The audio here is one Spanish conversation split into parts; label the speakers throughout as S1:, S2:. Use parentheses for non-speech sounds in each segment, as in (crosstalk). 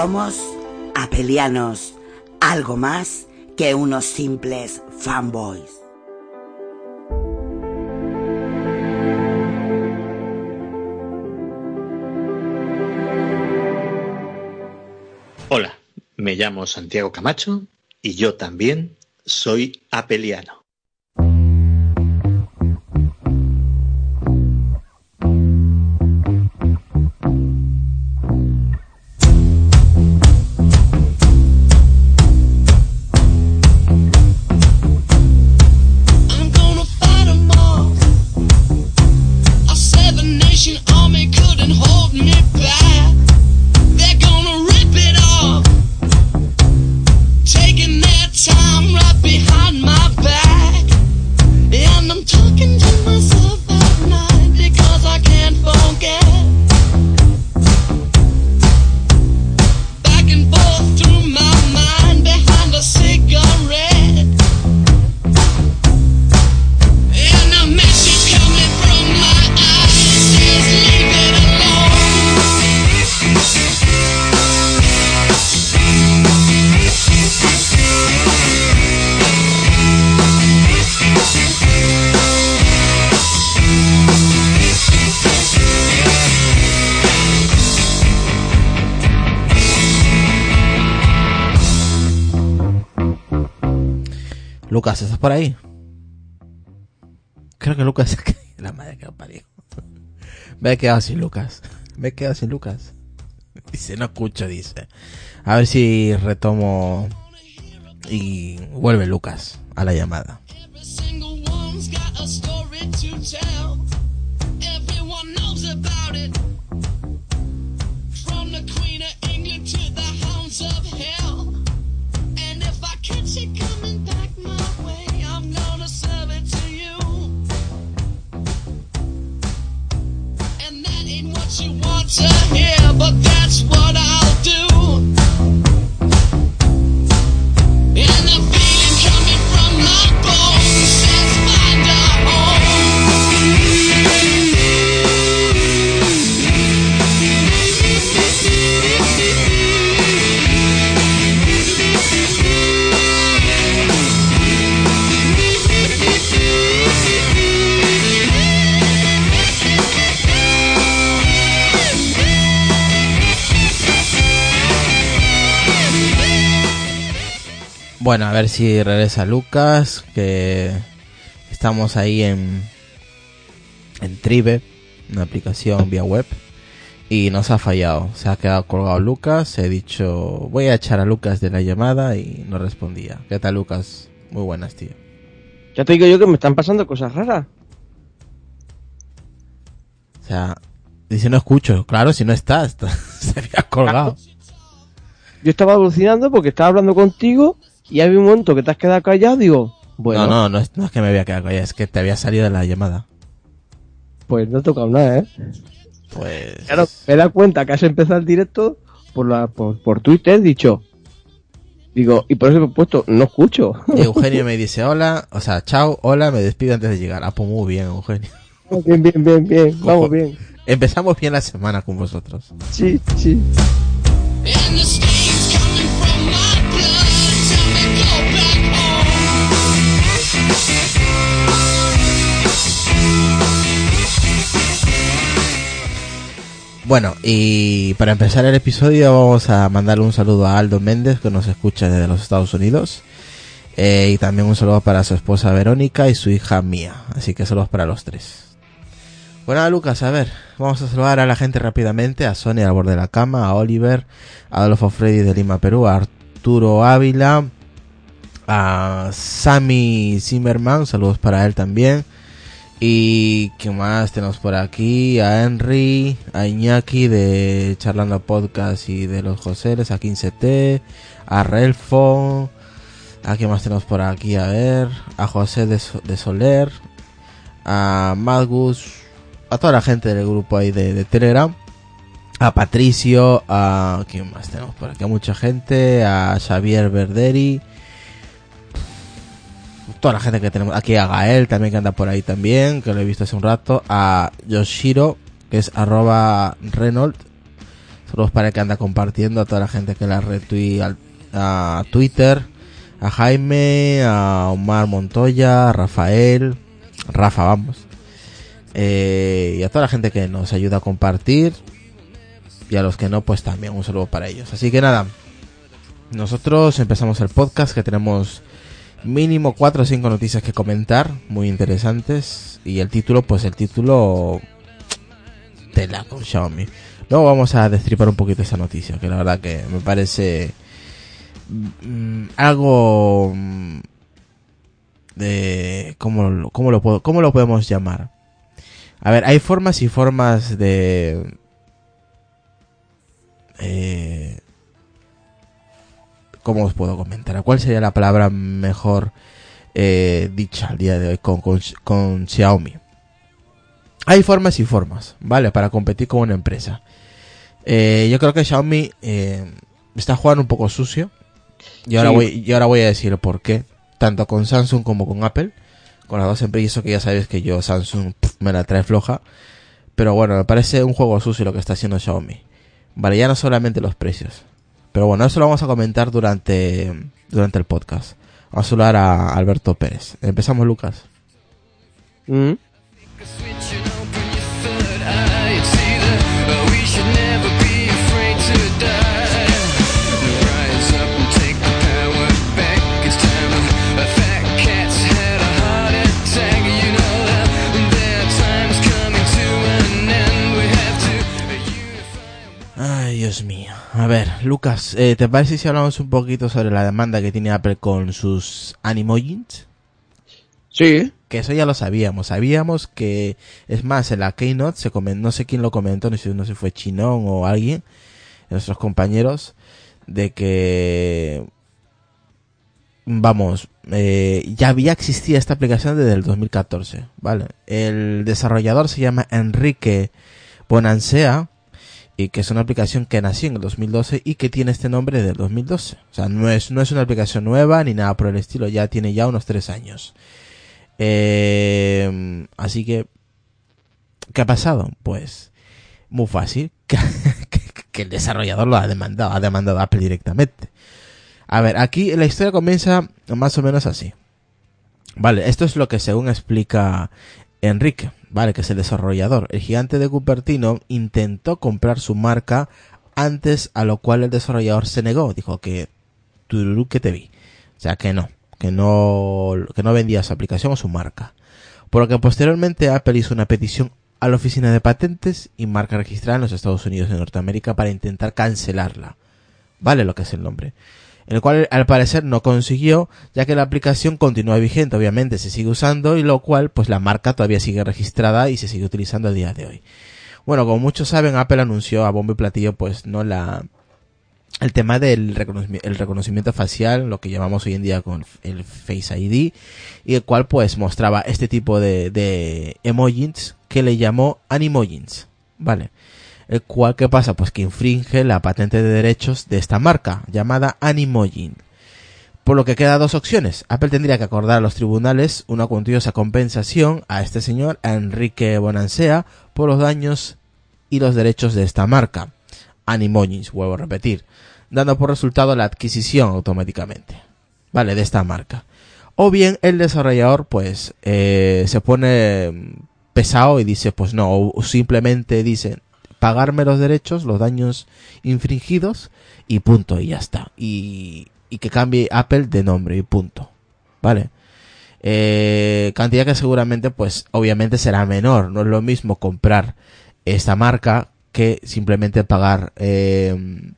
S1: Somos apelianos, algo más que unos simples fanboys.
S2: Hola, me llamo Santiago Camacho y yo también soy apeliano.
S3: Ahí? Creo que Lucas... La madre que lo parió. Me he quedado sin Lucas. Me he quedado sin Lucas. Dice, no escucho, dice. A ver si retomo y vuelve Lucas a la llamada. Bueno, a ver si regresa Lucas, que estamos ahí en en Tribe, una aplicación vía web y nos ha fallado. Se ha quedado colgado Lucas, he dicho, voy a echar a Lucas de la llamada y no respondía. ¿Qué tal Lucas? Muy buenas, tío.
S4: Ya te digo yo que me están pasando cosas raras.
S3: O sea, dice no escucho, claro, si no está, está- (laughs) se había colgado.
S4: Yo estaba alucinando porque estaba hablando contigo y había un momento que te has quedado callado, digo, bueno,
S3: No, no, no es, no es que me había quedado callado, es que te había salido de la llamada.
S4: pues no he tocado nada, ¿eh?
S3: Pues.
S4: Claro, me he dado cuenta que has empezado el directo por, la, por, por Twitter, dicho. Digo, y por eso me he puesto, no escucho.
S3: Y (laughs) Eugenio me dice hola, o sea, chao, hola, me despido antes de llegar. Ah, pues muy bien, Eugenio.
S4: bien, bien, bien, bien, vamos bien.
S3: Empezamos bien la semana con vosotros.
S4: Sí, sí.
S3: Bueno, y para empezar el episodio vamos a mandarle un saludo a Aldo Méndez que nos escucha desde los Estados Unidos. Eh, y también un saludo para su esposa Verónica y su hija Mía. Así que saludos para los tres. Bueno, Lucas, a ver, vamos a saludar a la gente rápidamente, a Sonia al borde de la cama, a Oliver, a Adolfo Freddy de Lima, Perú, a Arturo Ávila, a Sammy Zimmerman, saludos para él también. Y qué más tenemos por aquí, a Henry, a Iñaki de Charlando Podcast y de los Joseles, a 15T, a Relfo, a qué más tenemos por aquí, a ver, a José de, de Soler, a Magus, a toda la gente del grupo ahí de, de Telegram, a Patricio, a quién más tenemos por aquí, a mucha gente, a Xavier Verderi, toda la gente que tenemos aquí, a Gael también que anda por ahí también, que lo he visto hace un rato, a Yoshiro, que es arroba Renault, saludos para el que anda compartiendo, a toda la gente que la al- a Twitter, a Jaime, a Omar Montoya, a Rafael, Rafa vamos, eh, y a toda la gente que nos ayuda a compartir, y a los que no, pues también un saludo para ellos. Así que nada, nosotros empezamos el podcast que tenemos mínimo 4 o 5 noticias que comentar, muy interesantes, y el título, pues el título tela con Xiaomi. Luego vamos a destripar un poquito esa noticia, que la verdad que me parece mm, algo mm, de cómo, cómo lo cómo lo podemos llamar. A ver, hay formas y formas de eh, ¿Cómo os puedo comentar? ¿Cuál sería la palabra mejor eh, dicha al día de hoy con, con, con Xiaomi? Hay formas y formas, ¿vale? Para competir con una empresa. Eh, yo creo que Xiaomi eh, está jugando un poco sucio. Y ahora,
S4: Sí.
S3: voy, y ahora voy a decir por qué. Tanto con Samsung como con Apple. Con las dos empresas, y eso que ya sabéis que yo Samsung me la trae floja. Pero bueno, me parece un juego sucio lo que está haciendo Xiaomi. Vale, ya no solamente los precios. Pero bueno, eso lo vamos a comentar durante, durante el podcast. Vamos a saludar a Alberto Pérez. Empezamos, Lucas.
S4: Mm.
S5: A
S3: ver, Lucas, eh, ¿te parece si hablamos un poquito sobre la demanda que tiene Apple con sus Animojins?
S4: Sí.
S3: Que eso ya lo sabíamos. Sabíamos que, es más, en la Keynote se comen- no sé quién lo comentó, no sé, no sé si fue Chinón o alguien, nuestros compañeros, de que, vamos, eh, ya había existido esta aplicación desde el 2014, ¿vale? El desarrollador se llama Enrique Bonansea, que es una aplicación que nació en el 2012 y que tiene este nombre del 2012. O sea, no es, no es una aplicación nueva ni nada por el estilo, ya tiene ya unos tres años. Eh, así que, ¿qué ha pasado? Pues, muy fácil, (laughs) que- que el desarrollador lo ha demandado, ha demandado a Apple directamente. A ver, aquí la historia comienza más o menos así. Vale, esto es lo que según explica Enrique, vale, que es el desarrollador. El gigante de Cupertino intentó comprar su marca antes, a lo cual el desarrollador se negó. Dijo que tururú que te vi. O sea, que no, que no, que no vendía su aplicación o su marca. Por lo que posteriormente Apple hizo una petición a la oficina de patentes y marca registrada en los Estados Unidos y Norteamérica para intentar cancelarla. Vale lo que es el nombre. El cual al parecer no consiguió, ya que la aplicación continúa vigente, obviamente se sigue usando y lo cual pues la marca todavía sigue registrada y se sigue utilizando a día de hoy. Bueno, como muchos saben, Apple anunció a bombo y platillo pues no la el tema del reconocimiento, facial, lo que llamamos hoy en día con el Face ID, y el cual pues mostraba este tipo de, de emojis que le llamó animojins, ¿vale? El cual, ¿qué pasa? Pues que infringe la patente de derechos de esta marca, llamada Animojin. Por lo que queda dos opciones. Apple tendría que acordar a los tribunales una cuantiosa compensación a este señor, a Enrique Bonansea, por los daños y los derechos de esta marca. Animojins, vuelvo a repetir, dando por resultado la adquisición automáticamente, ¿vale? De esta marca. O bien el desarrollador, pues, eh, se pone pesado y dice, pues no, o simplemente dice, pagarme los derechos, los daños infringidos y punto, y ya está. Y, y que cambie Apple de nombre y punto. ¿Vale? Eh, cantidad que seguramente, pues, obviamente será menor. No es lo mismo comprar esta marca que simplemente pagar eh,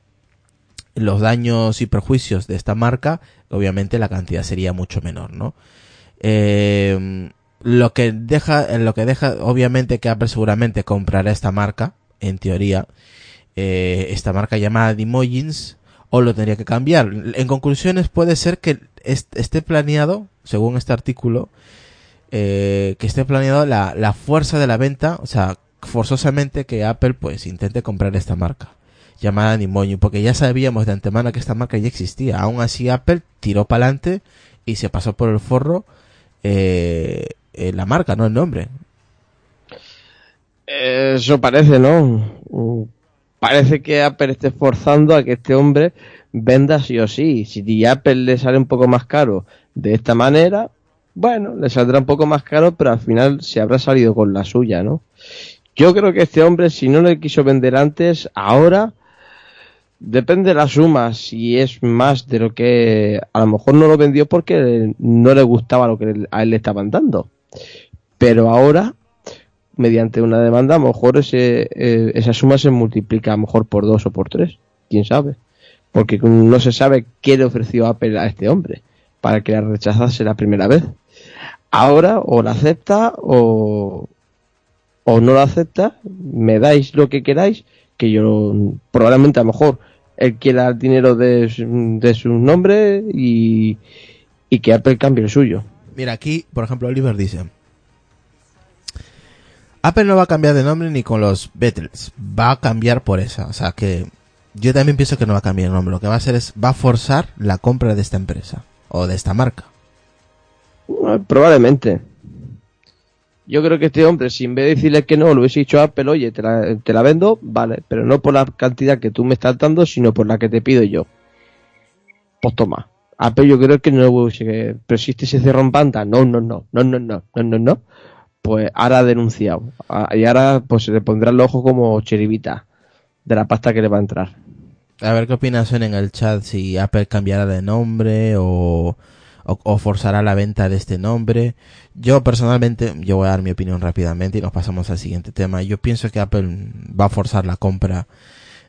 S3: los daños y perjuicios de esta marca. Obviamente la cantidad sería mucho menor, ¿no? Eh, lo que deja, lo que deja, obviamente que Apple seguramente comprará esta marca, en teoría, eh, esta marca llamada Dimojins, o lo tendría que cambiar. En conclusiones puede ser que est- esté planeado, según este artículo, eh, que esté planeado la, fuerza de la venta, o sea, forzosamente que Apple pues intente comprar esta marca llamada Nimojin, porque ya sabíamos de antemano que esta marca ya existía. Aún así Apple tiró para adelante y se pasó por el forro eh, eh, la marca, no el nombre.
S4: Eso parece, ¿no? Mm, Parece que Apple esté forzando a que este hombre venda sí o sí. Si Apple le sale un poco más caro de esta manera, bueno, le saldrá un poco más caro, pero al final se habrá salido con la suya, ¿no? Yo creo que este hombre, si no le quiso vender antes, ahora depende de la suma. Si es más de lo que a lo mejor no lo vendió porque no le gustaba lo que a él le estaban dando. Pero ahora, mediante una demanda, a lo mejor ese, eh, esa suma se multiplica a lo mejor por dos o por tres. Quién sabe. Porque no se sabe qué le ofreció Apple a este hombre para que la rechazase la primera vez. Ahora o la acepta o, o no la acepta, me dais lo que queráis, que yo probablemente a lo mejor él quiera el dinero de, de su nombre y, y que Apple cambie el suyo.
S3: Mira, aquí, por ejemplo, Oliver dice: Apple no va a cambiar de nombre ni con los Beatles, va a cambiar por esa. O sea que yo también pienso que no va a cambiar el nombre. Lo que va a hacer es, va a forzar la compra de esta empresa o de esta marca.
S4: Eh, Probablemente. Yo creo que este hombre, si en vez de decirle que no, lo hubiese dicho a Apple, oye, te la, te la vendo, vale, pero no por la cantidad que tú me estás dando, sino por la que te pido yo. Pues toma. Apple yo creo que no hubiese, pero si este se cerró en banda, no, no, no, no, no, no, no, no, no, pues ahora ha denunciado. Ah, Y ahora pues se le pondrá el ojo como cheribita de la pasta que le va a entrar.
S3: A ver qué opinas en el chat si Apple cambiará de nombre o, forzará la venta de este nombre. Yo personalmente, yo voy a dar mi opinión rápidamente y nos pasamos al siguiente tema. Yo pienso que Apple va a forzar la compra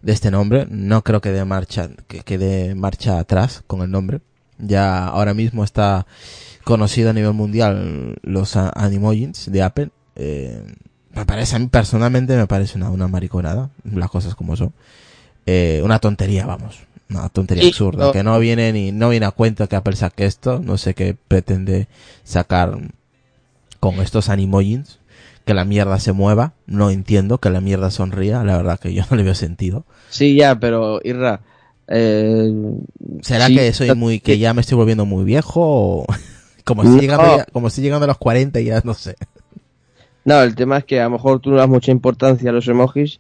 S3: de este nombre. No creo que dé marcha, que, que marcha atrás con el nombre. Ya ahora mismo está conocido a nivel mundial los Animojins de Apple. Eh, me parece, a mí personalmente me parece una, una mariconada, las cosas como son eh, una tontería, vamos. Una tontería absurda.
S4: no.
S3: Que no viene ni, no viene a cuenta que Apple saque esto. No sé qué pretende sacar con estos animojins. Que la mierda se mueva. No entiendo que la mierda sonría. La verdad que yo (laughs) no le veo sentido.
S4: Sí, ya, pero Irra, eh,
S3: ¿Será
S4: sí,
S3: que soy muy, que ya me estoy volviendo muy viejo? O como
S4: No.
S3: llegando ya- como estoy llegando a los 40 y ya no sé.
S4: No, el tema es que a lo mejor tú no das mucha importancia a los emojis,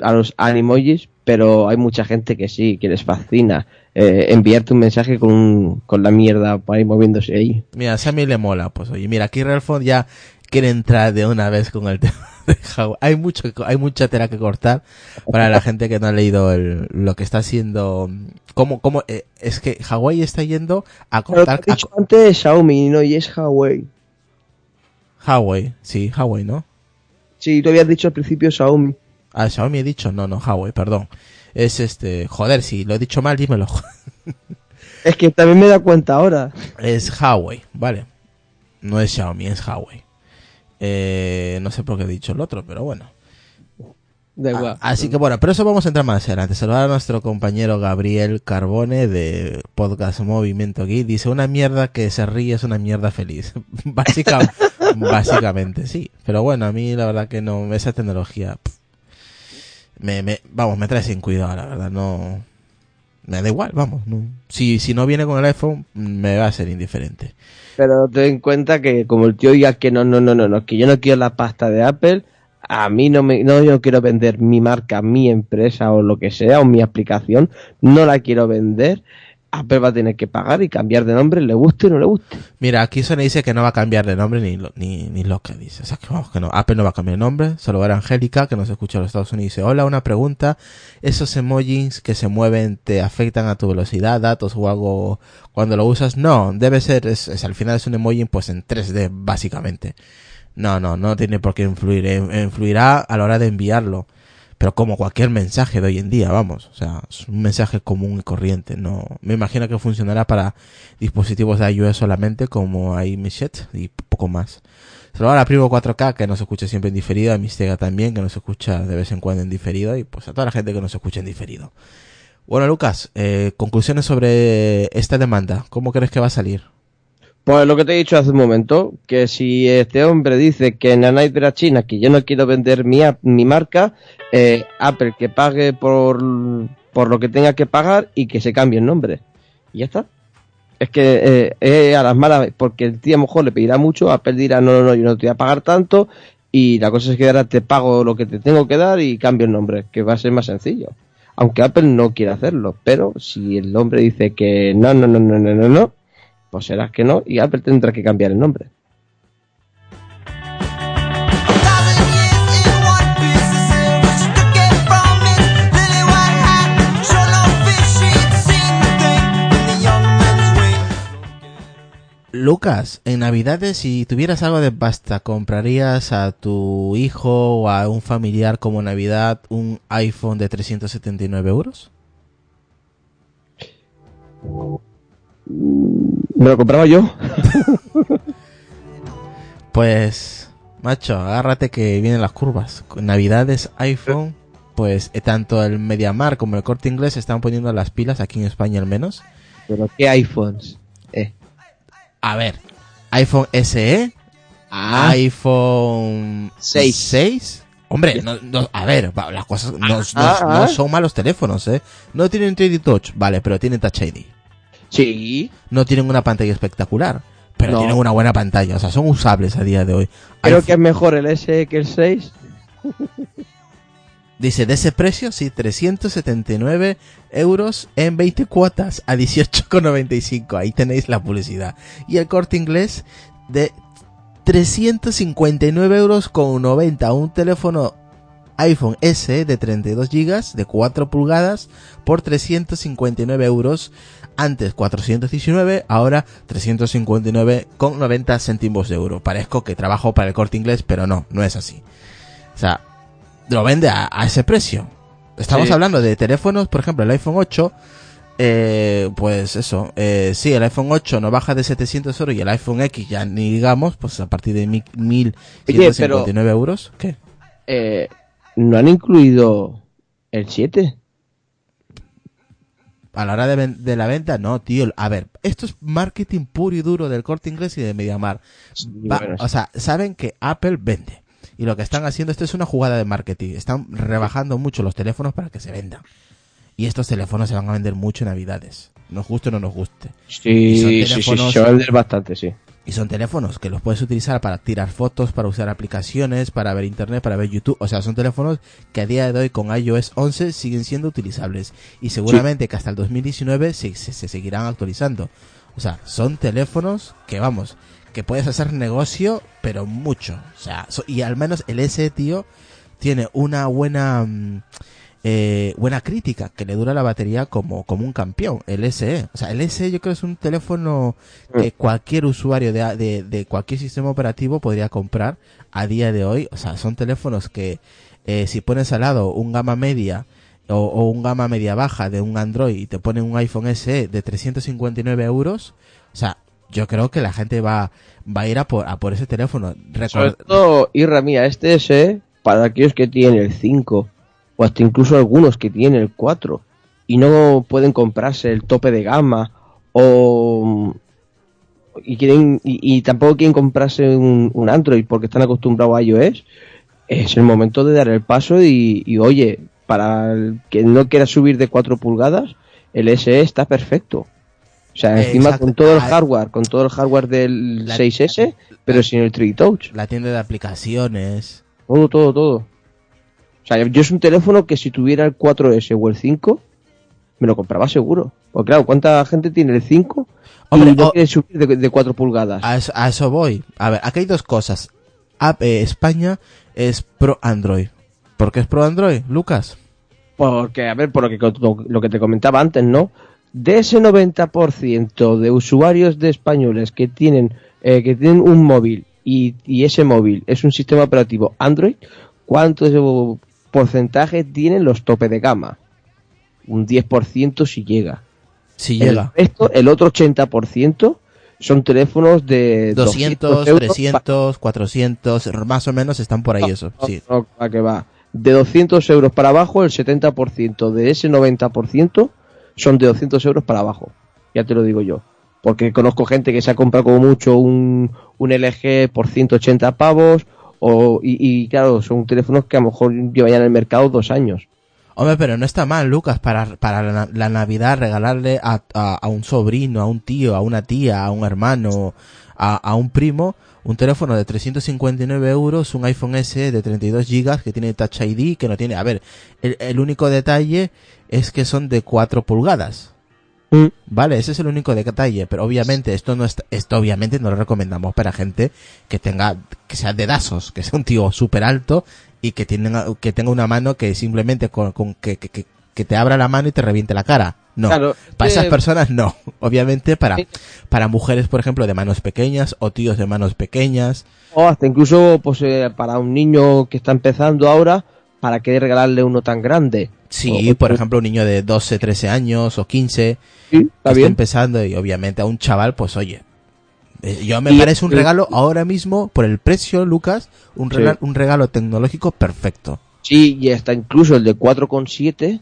S4: a los animojis, pero hay mucha gente que sí, que les fascina eh, enviarte un mensaje con, un- con la mierda para ir moviéndose ahí.
S3: Mira, si a mí le mola, pues oye, mira, aquí Relfon ya quiere entrar de una vez con el (laughs) tema de Hawái. Hay mucho, hay mucha tela que cortar para la gente que no ha leído el, lo que está haciendo. Cómo, cómo, eh, es que Hawái está yendo a
S4: Pero
S3: cortar
S4: he dicho antes es Xiaomi, no, y es Huawei.
S3: a Hawái, sí, Hawái, ¿no?
S4: Sí, tú habías dicho al principio Xiaomi.
S3: Ah, Xiaomi he dicho, no, no, Hawái, perdón. Es este, joder, si lo he dicho mal, dímelo. (laughs)
S4: Es que también me da cuenta ahora.
S3: Es Huawei, vale. No es Xiaomi, es Huawei. Eh, no sé por qué he dicho el otro, pero bueno.
S4: Da
S3: Ah,
S4: igual.
S3: Así que bueno, pero eso vamos a entrar más adelante. Saludar a nuestro compañero Gabriel Carbone de Podcast Movimiento Geek. Dice, una mierda que se ríe es una mierda feliz. (laughs) Básica, (laughs) básicamente, sí. Pero bueno, a mí la verdad que no, esa tecnología, pff, me, me, vamos, me trae sin cuidado, la verdad, no, me da igual, vamos. Si, si no viene con el iPhone, me va a ser indiferente.
S4: Pero ten en cuenta que como el tío diga que no, no, no, no, no, que yo no quiero la pasta de Apple, a mí no me, no, yo no quiero vender mi marca, mi empresa o lo que sea, o mi aplicación, no la quiero vender. Apple va a tener que pagar y cambiar de nombre, le guste o no le guste.
S3: Mira, aquí Sony dice que no va a cambiar de nombre ni, lo- ni, ni lo que dice. O sea, que vamos, que no. Apple no va a cambiar de nombre. Ver a Angélica, que nos escucha en los Estados Unidos. Dice, hola, una pregunta. ¿Esos emojis que se mueven te afectan a tu velocidad, datos o algo cuando lo usas? No, debe ser, es- al final es un emoji pues en 3D, básicamente. No, no, no tiene por qué influir. Eh, Influirá a la hora de enviarlo. Pero como cualquier mensaje de hoy en día, vamos. O sea, es un mensaje común y corriente. No, me imagino que funcionará para dispositivos de iOS solamente, como iMessage y poco más. Saludar a Primo 4K, que nos escucha siempre en diferido, a Mistega también, que nos escucha de vez en cuando en diferido, y pues a toda la gente que nos escucha en diferido. Bueno, Lucas, eh, conclusiones sobre esta demanda. ¿Cómo crees que va a salir?
S4: Pues lo que te he dicho hace un momento, que si este hombre dice que en la China que yo no quiero vender mi, mi marca, eh, Apple que pague por, por lo que tenga que pagar y que se cambie el nombre. Y ya está. Es que eh, a las malas, porque el tío a lo mejor le pedirá mucho, Apple dirá, no, no, no, yo no te voy a pagar tanto, y la cosa es que ahora te pago lo que te tengo que dar y cambio el nombre, que va a ser más sencillo. Aunque Apple no quiera hacerlo, pero si el hombre dice que no, no, no, no, no, no, no, pues será que no y Apple tendrá que cambiar el nombre.
S3: Lucas, en Navidades, si tuvieras algo de pasta, ¿comprarías a tu hijo o a un familiar como Navidad un iPhone de 379 euros?
S4: Me lo compraba yo. (laughs)
S3: Pues, macho, agárrate que vienen las curvas. Con Navidades, iPhone, pues eh, tanto el Mediamar como el Corte Inglés se están poniendo las pilas, aquí en España al menos.
S4: Pero qué iPhones. Eh.
S3: A ver, iPhone SE,
S4: Ah,
S3: iPhone
S4: Seis.
S3: 6. Hombre, no, no, a ver, las cosas no, no-
S4: ah,
S3: no
S4: ah.
S3: son malos teléfonos, ¿eh? No tienen 3D Touch, vale, pero tienen Touch ID.
S4: Sí.
S3: No tienen una pantalla espectacular, pero
S4: No.
S3: tienen una buena pantalla, o sea, son usables a día de hoy.
S4: Creo que es mejor el S que el 6. (laughs)
S3: Dice, de ese precio, sí, 379 euros en 20 cuotas a 18,95. Ahí tenéis la publicidad. Y el corte inglés de 359 euros con 90. Un teléfono iPhone SE de 32 gigas de 4 pulgadas por 359 euros. Antes 419, ahora 359 con 90 céntimos de euro. Parezco que trabajo para el corte inglés, pero no, no es así. O sea, lo vende a, a ese precio. Estamos
S4: Sí.
S3: hablando de teléfonos, por ejemplo, el iPhone 8, eh, pues eso, eh, sí, el iPhone 8 no baja de 700 euros y el iPhone X ya ni digamos, pues a partir de mi- 1159 euros. ¿Qué?
S4: Eh, ¿No han incluido el 7?
S3: A la hora de, la venta, no, tío. A ver, esto es marketing puro y duro del corte inglés y de Mediamar. Va-
S4: bueno, sí.
S3: o sea, saben que Apple vende. Y lo que están haciendo, esto es una jugada de marketing. Están rebajando mucho los teléfonos para que se vendan. Y estos teléfonos se van a vender mucho en Navidades. Nos guste o no nos guste.
S4: Sí, sí, sí, se va a vender bastante, sí.
S3: Y son teléfonos que los puedes utilizar para tirar fotos, para usar aplicaciones, para ver internet, para ver YouTube. O sea, son teléfonos que a día de hoy con iOS 11 siguen siendo utilizables. Y seguramente que hasta el 2019 se, se, se seguirán actualizando. O sea, son teléfonos que vamos, que puedes hacer negocio, pero mucho. O sea, y al menos el S, tío, tiene una buena... mm, eh, buena crítica, que le dura la batería como, como un campeón, el SE. O sea, el SE yo creo que es un teléfono que cualquier usuario de, de, de cualquier sistema operativo podría comprar a día de hoy. O sea, son teléfonos que eh, si pones al lado un gama media o, o un gama media baja de un Android y te ponen un iPhone SE de 359 euros, o sea, yo creo que la gente va, va a ir a por, a por ese teléfono.
S4: Sobre
S3: Record-
S4: todo, Irra mía, este S, para aquellos que tienen el 5 o hasta incluso algunos que tienen el 4 y no pueden comprarse el tope de gama o y quieren y, y tampoco quieren comprarse un, un Android porque están acostumbrados a iOS es el momento de dar el paso y, y, oye para el que no quiera subir de 4 pulgadas el SE está perfecto o sea encima
S3: exacto.
S4: con todo el
S3: Ah,
S4: hardware con todo el hardware del
S3: La-
S4: 6S pero sin el 3 touch
S3: La tienda de aplicaciones.
S4: todo todo todo o sea yo es un teléfono que si tuviera el 4S o el 5 me lo compraba seguro porque claro cuánta gente tiene el 5
S3: Hombre,
S4: y no
S3: o-
S4: quiere subir de, de 4 pulgadas
S3: A eso, a eso voy. A ver, aquí hay dos cosas. App, eh, España es pro Android. ¿Por qué es pro Android, Lucas?
S4: Porque, a ver, por lo que, lo, lo que te comentaba antes, ¿no? De ese 90% de usuarios de españoles que tienen, eh, que tienen un móvil y, y ese móvil es un sistema operativo Android, ¿cuánto de porcentaje tienen los tope de gama? Un 10% si llega.
S3: Si
S4: El,
S3: llega.
S4: resto, el otro 80% son teléfonos de
S3: 200,
S4: euros
S3: 300, 400, más o menos están por ahí eso.
S4: No,
S3: Sí.
S4: no, ¿a qué va? De 200 euros para abajo, el 70% de ese 90% son de 200 euros para abajo. Ya te lo digo yo. Porque conozco gente que se ha comprado como mucho un, un LG por 180 pavos. O, y, claro, son teléfonos que a lo mejor llevan ya en el mercado dos años.
S3: Hombre, pero no está mal, Lucas, para, para la, Navidad regalarle a, a, a un sobrino, a un tío, a una tía, a un hermano, a, a un primo, un teléfono de 359 euros, un iPhone S de 32 gigas que tiene Touch ID, que no tiene... A ver, el, el único detalle es que son de 4 pulgadas.
S4: Mm.
S3: Vale, ese es el único detalle, pero obviamente esto no está, esto obviamente no lo recomendamos para gente que tenga, que sea dedazos, que sea un tío súper alto y que tenga, que tenga una mano que simplemente con, con que, que, que, que te abra la mano y te reviente la cara. No.
S4: Claro,
S3: para esas
S4: eh,
S3: personas no. (laughs) Obviamente para, para mujeres, por ejemplo, de manos pequeñas o tíos de manos pequeñas.
S4: O hasta incluso pues, eh, para un niño que está empezando ahora, ¿para qué regalarle uno tan grande?
S3: Sí,
S4: O-
S3: por ejemplo, un niño de 12, 13 años o 15
S4: Sí,
S3: que
S4: está
S3: está
S4: bien.
S3: empezando y obviamente a un chaval, pues oye, eh, yo me
S4: Y-
S3: parece un
S4: y-
S3: regalo ahora mismo por el precio, Lucas, un,
S4: Sí.
S3: regalo, un regalo tecnológico perfecto.
S4: Sí, y está incluso el de 4,7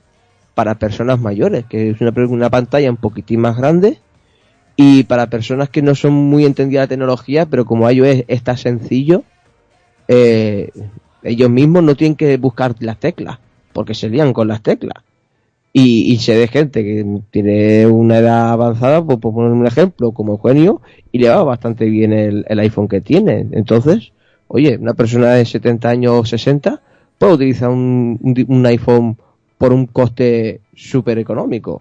S4: para personas mayores, que es una, una pantalla un poquitín más grande. Y para personas que no son muy entendidas de la tecnología, pero como iOS está sencillo, eh, ellos mismos no tienen que buscar las teclas, porque se lían con las teclas. Y, y sé de gente que tiene una edad avanzada, pues por poner un ejemplo, como Eugenio, y le va bastante bien el, el iPhone que tiene. Entonces, oye, una persona de 70 años o 60 puede utilizar un- un iPhone por un coste súper económico.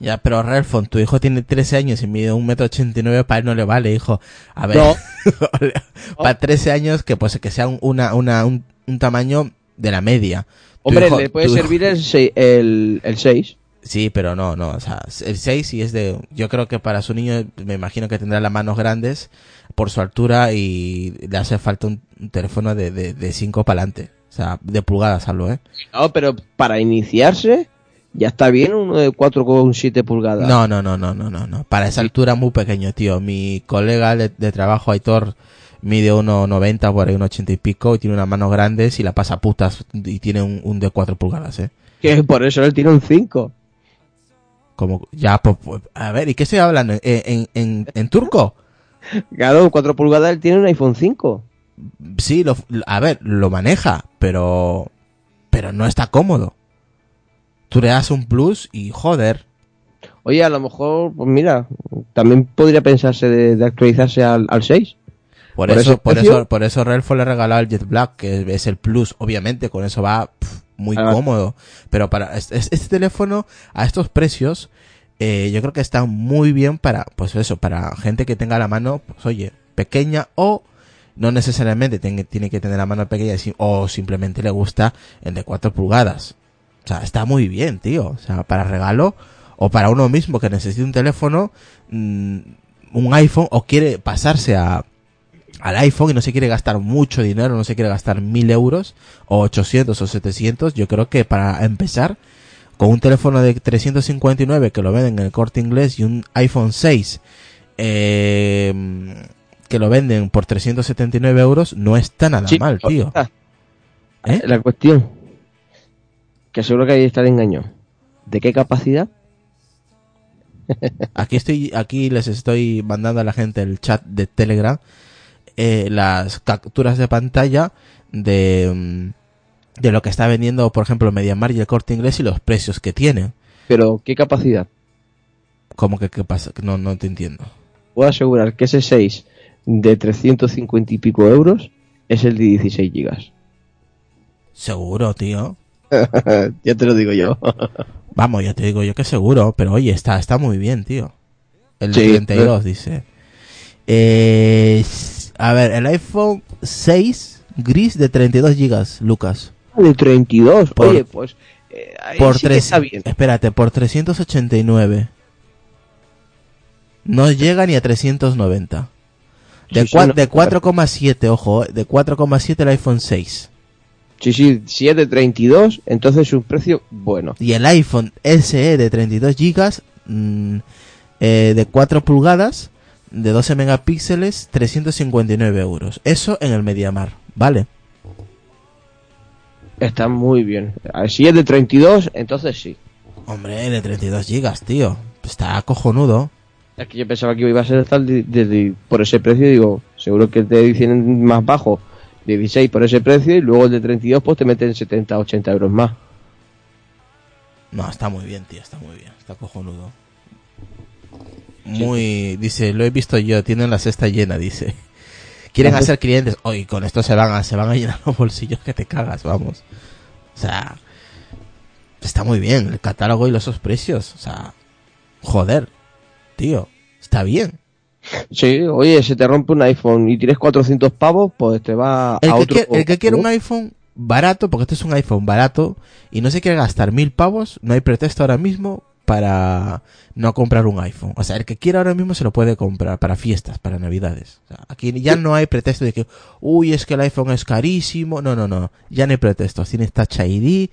S3: Ya, pero Relfon, tu hijo tiene 13 años y mide un metro ochenta y nueve, para él no le vale, hijo. A ver,
S4: No. (laughs)
S3: para 13 años que pues que sea un, una, una, un, un tamaño de la media.
S4: Hombre,
S3: hijo-
S4: le puede
S3: hijo-
S4: servir el, sei- el, el 6.
S3: Sí, pero no, no, o sea, el 6 sí es de, yo creo que para su niño, me imagino que tendrá las manos grandes por su altura y le hace falta un, un teléfono de, de, de 5 para adelante, o sea, de pulgadas hablo, ¿eh?
S4: No, pero para iniciarse ya está bien uno de 4,7 pulgadas.
S3: No, no, no, no, no, no, no, para esa altura muy pequeño, tío, mi colega de, de trabajo, Aitor, mide 1,90 por ahí, 1,80 y pico, y tiene unas manos grandes y la pasa putas y tiene un, un de 4 pulgadas, ¿eh?
S4: Que por eso él tiene un 5.
S3: Como, ya, pues, pues, a ver, ¿y qué estoy hablando? ¿En, en, en, en turco? (laughs)
S4: Claro, 4 pulgadas él tiene un iPhone 5.
S3: sí, lo, a ver, lo maneja, pero, pero no está cómodo. Tú le das un plus y joder.
S4: Oye, a lo mejor, pues mira, también podría pensarse de, de actualizarse al, al 6.
S3: Por,
S4: ¿Por
S3: eso, por eso, por eso Relfo le ha regalado el Jet Black, que es el plus, obviamente, con eso va muy
S4: Ah.
S3: cómodo. Pero para este, este teléfono, a estos precios, eh, yo creo que está muy bien para, pues eso, para gente que tenga la mano, pues oye, pequeña o no necesariamente tiene, tiene que tener la mano pequeña o simplemente le gusta el de 4 pulgadas. O sea, está muy bien, tío. O sea, para regalo o para uno mismo que necesite un teléfono, mm, un iPhone o quiere pasarse a, al iPhone y no se quiere gastar mucho dinero, no se quiere gastar mil euros o 800 o 700, yo creo que para empezar con un teléfono de 359 que lo venden en el corte inglés y un iPhone 6 eh, que lo venden por 379 euros no está nada
S4: Sí,
S3: mal, tío. ¿Eh?
S4: La cuestión. Que seguro que ahí está el engaño. ¿De qué capacidad? (laughs)
S3: Aquí estoy, aquí les estoy mandando a la gente el chat de Telegram eh, las capturas de pantalla de, mm, de lo que está vendiendo, por ejemplo, Mediamar y el Corte Inglés y los precios que tienen.
S4: Pero, ¿qué capacidad?
S3: ¿Cómo que qué pasa? No, no te entiendo.
S4: Puedo asegurar que ese 6 de 350 y pico euros es el de 16 gigas.
S3: Seguro, tío. (laughs)
S4: ya te lo digo yo. (laughs)
S3: Vamos, ya te digo yo que seguro, pero oye, está, está muy bien, tío. El
S4: Sí,
S3: 32 dice. Eh, a ver, el iPhone 6 gris de 32 gigas, Lucas.
S4: de 32.
S3: Por-
S4: Oye, pues eh, ahí
S3: Por
S4: sí que
S3: tres,
S4: está bien.
S3: espérate, por 389. No llega ni a 390. De,
S4: Sí,
S3: cua-
S4: no,
S3: de 4,7, ojo, eh, de 4,7 el iPhone 6.
S4: Sí, sí, si es de 32, entonces es un precio bueno.
S3: Y el iPhone SE de 32 gigas, mm, eh, de 4 pulgadas, de 12 megapíxeles, 359 euros. Eso en el Mediamar, ¿vale?
S4: Está muy bien. Ah, Si es de 32, entonces sí.
S3: Hombre, de 32 gigas, tío. Está cojonudo.
S4: Es que yo pensaba que iba a ser tal de, de- de- por ese precio. Digo, seguro que te dicen más bajo 16 por ese precio y luego el de 32 pues te meten 70, 80 euros más.
S3: No, está muy bien, tío, está muy bien. Está cojonudo. Muy, dice, lo he visto yo, tienen la cesta llena, dice. (laughs) Quieren hacer clientes. Hoy con esto se van a, se van a llenar los bolsillos que te cagas, vamos. O sea, está muy bien el catálogo y los esos precios. O sea, joder, tío, está bien.
S4: Sí, oye, se te rompe un iPhone y tienes 400 pavos, pues te va
S3: El
S4: a
S3: que,
S4: otro...
S3: quiere, el que quiere un iPhone barato, porque este es un iPhone barato, y no se quiere gastar mil pavos, no hay pretexto ahora mismo para no comprar un iPhone. O sea, el que quiera ahora mismo se lo puede comprar para fiestas, para navidades. O sea, aquí ya no hay pretexto de que, uy, es que el iPhone es carísimo. No, no, no. Ya no hay pretextos. Tienes Touch ID,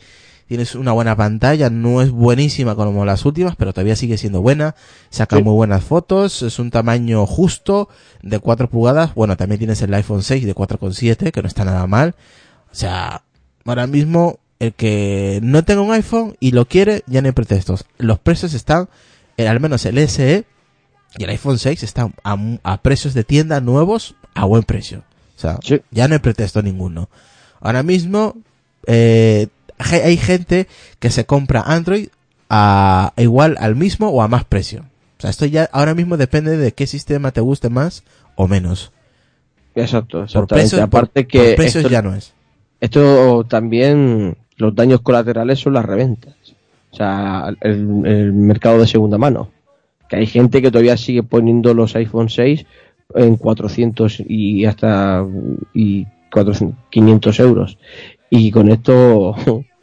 S3: tienes una buena pantalla, no es buenísima como las últimas, pero todavía sigue siendo buena. Saca
S4: Sí.
S3: muy buenas fotos, es un tamaño justo de 4 pulgadas. Bueno, también tienes el iPhone 6 de 4,7, que no está nada mal. O sea, ahora mismo el que no tenga un iPhone y lo quiere, ya no hay pretextos. Los precios están, eh, al menos el SE y el iPhone 6 están a, precios de tienda nuevos a buen precio. O sea,
S4: Sí.
S3: ya no hay pretexto ninguno. Ahora mismo eh, hay gente que se compra Android a igual al mismo o a más precio. O sea, esto ya ahora mismo depende de qué sistema te guste más o menos.
S4: Exacto,
S3: Por
S4: Aparte
S3: por-
S4: que
S3: por precios
S4: esto,
S3: ya no es.
S4: esto también, los daños colaterales son las reventas. O sea, el, el mercado de segunda mano. Que hay gente que todavía sigue poniendo los iPhone 6 en 400 y hasta y 400, 500 euros. Y con esto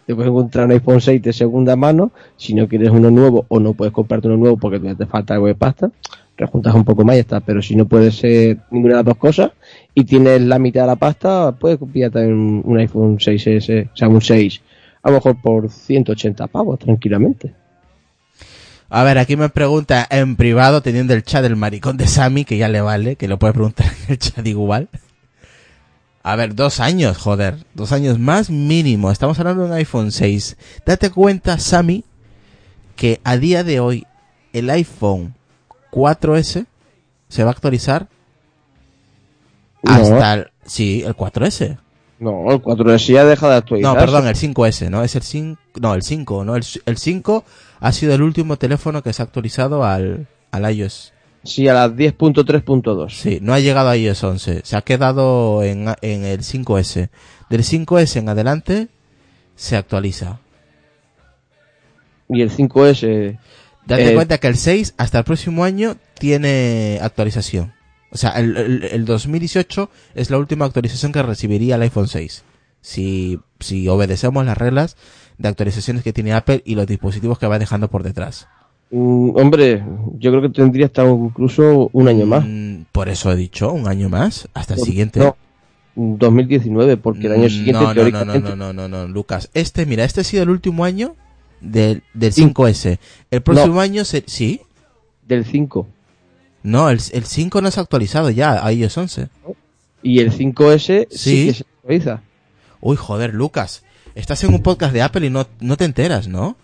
S4: te puedes encontrar un iPhone 6 de segunda mano. Si no quieres uno nuevo o no puedes comprarte uno nuevo porque te falta algo de pasta, rejuntas un poco más y ya está. Pero si no puedes ser ninguna de las dos cosas y tienes la mitad de la pasta, puedes pillarte un, un iPhone 6S, o sea, un 6, a lo mejor por 180 pavos tranquilamente.
S3: A ver, aquí me pregunta en privado, teniendo el chat del maricón de Sammy, que ya le vale, que lo puede preguntar en el chat igual. A ver, dos años, joder. Dos años más mínimo. Estamos hablando de un iPhone 6. Date cuenta, Sammy, que a día de hoy el iPhone 4S se va a actualizar
S4: No.
S3: hasta el... Sí, el 4S.
S4: No, el 4S ya deja de actualizar.
S3: No, perdón, el 5S, ¿no? Es el 5... No, el 5, ¿no? El, el 5 ha sido el último teléfono que se ha actualizado al, al iOS.
S4: Sí, a las 10.3.2.
S3: Sí, no ha llegado a iOS 11. Se ha quedado en, en el 5S. Del 5S en adelante se actualiza.
S4: Y el 5S,
S3: Date
S4: Eh,
S3: cuenta que el 6 hasta el próximo año tiene actualización. O sea, el, el- el 2018 es la última actualización que recibiría el iPhone 6. Si, si obedecemos las reglas de actualizaciones que tiene Apple y los dispositivos que va dejando por detrás.
S4: Mm, hombre, yo creo que tendría hasta incluso un año más.
S3: Mm, por eso he dicho, un año más, hasta el siguiente.
S4: No, 2019, porque el año
S3: Mm,
S4: siguiente
S3: no, no, no,
S4: teóricamente...
S3: no, no, no, no, Lucas. Este, mira, este ha sido el último año del, del 5S. El próximo año, se, ¿sí?
S4: Del 5.
S3: No, el, el 5 no se ha actualizado ya a iOS 11.
S4: Y el 5S sí,
S3: Sí.
S4: que se actualiza.
S3: Uy, joder, Lucas. Estás en un podcast de Apple y no, no te enteras, ¿no?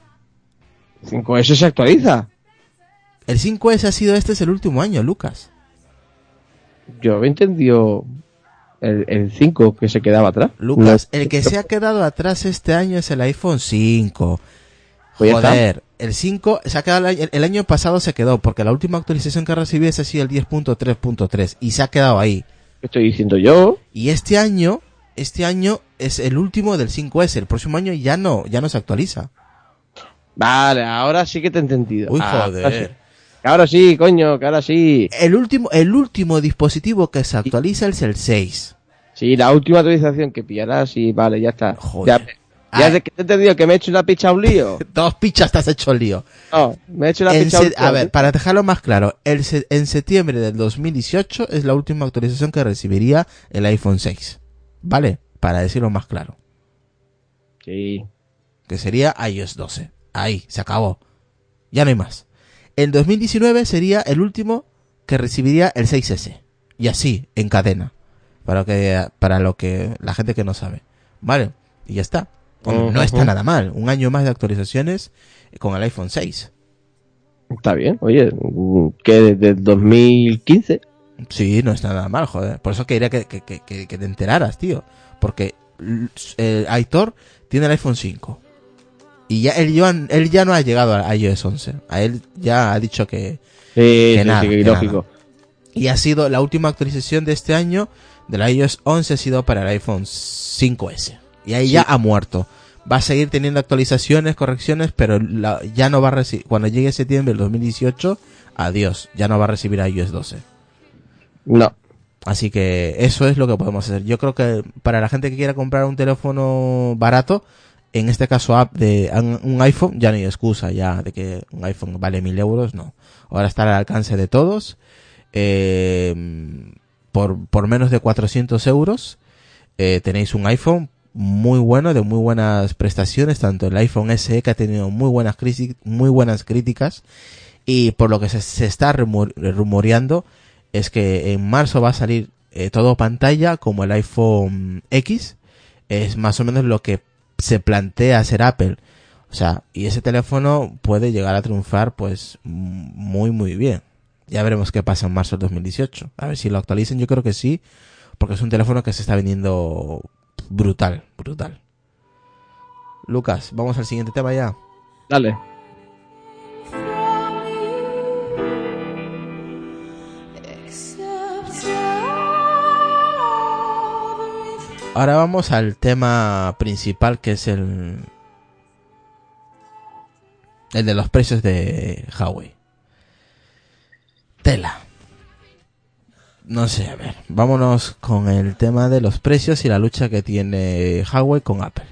S4: 5S se actualiza.
S3: El 5S ha sido este es el último año, Lucas.
S4: Yo había entendido el, el 5 que se quedaba atrás.
S3: Lucas,
S4: No-
S3: el que se ha quedado atrás este año es el iPhone 5.
S4: Pues.
S3: Joder, el 5 se ha quedado el año, el año pasado se quedó porque la última actualización que recibí es así el 10.3.3 y se ha quedado ahí.
S4: ¿Qué estoy diciendo yo?
S3: Y este año, este año es el último del 5S. El próximo año ya no, ya no se actualiza.
S4: Vale, ahora sí que te he entendido.
S3: Uy,
S4: Ah,
S3: joder.
S4: Ahora sí, Que ahora sí, coño, que ahora sí.
S3: El último, el último dispositivo que se actualiza es el 6.
S4: Sí, la última actualización que pillarás, sí, vale, ya está.
S3: Joder.
S4: Ya, ya
S3: Ah.
S4: te he entendido que me he hecho una picha a un lío. (laughs)
S3: Dos pichas te has hecho el lío.
S4: No, me he hecho una
S3: En
S4: picha un lío.
S3: a ver, para dejarlo más claro, el se- en septiembre del 2018 es la última actualización que recibiría el iPhone 6. ¿Vale? Para decirlo más claro.
S4: Sí.
S3: Que sería iOS 12. Ahí, se acabó. Ya no hay más. En 2019 sería el último que recibiría el 6S. Y así, en cadena. Para, que, para lo que la gente que no sabe. ¿Vale? Y ya está. No está nada mal. Un año más de actualizaciones con el iPhone 6.
S4: Está bien, oye, que desde el 2015.
S3: Sí, no está nada mal, joder. Por eso quería que, que, que, que- que te enteraras, tío. Porque l- eh, Aitor tiene el iPhone 5. Y ya él, él ya no ha llegado a iOS 11. A él ya ha dicho que...
S4: Sí,
S3: Que
S4: sí,
S3: nada,
S4: sí,
S3: que
S4: lógico.
S3: Y ha sido la última actualización de este año del iOS 11 ha sido para el iPhone 5S. Y ahí ya ha muerto. Va a seguir teniendo actualizaciones, correcciones, pero la- ya no va a recibir... Cuando llegue septiembre del 2018, adiós. Ya no va a recibir iOS 12.
S4: No.
S3: Así que eso es lo que podemos hacer. Yo creo que para la gente que quiera comprar un teléfono barato, en este caso app de un iPhone, ya no hay excusa ya de que un iPhone vale mil euros, no. Ahora está al alcance de todos. eh, por, por menos de 400 euros eh, tenéis un iPhone muy bueno, de muy buenas prestaciones, tanto el iPhone SE que ha tenido muy buenas, muy buenas críticas y por lo que se, está rumor- rumoreando es que en marzo va a salir eh, todo pantalla como el iPhone X. Es más o menos lo que se plantea hacer Apple. O sea, y ese teléfono puede llegar a triunfar pues muy muy bien. Ya veremos qué pasa en marzo del 2018. A ver si lo actualicen, yo creo que sí, porque es un teléfono que se está vendiendo brutal, brutal. Lucas, vamos al siguiente tema ya.
S4: Dale.
S3: Ahora vamos al tema principal que es el el de los precios de Huawei. Tela. No sé, a ver, vámonos con el tema de los precios y la lucha que tiene Huawei con Apple.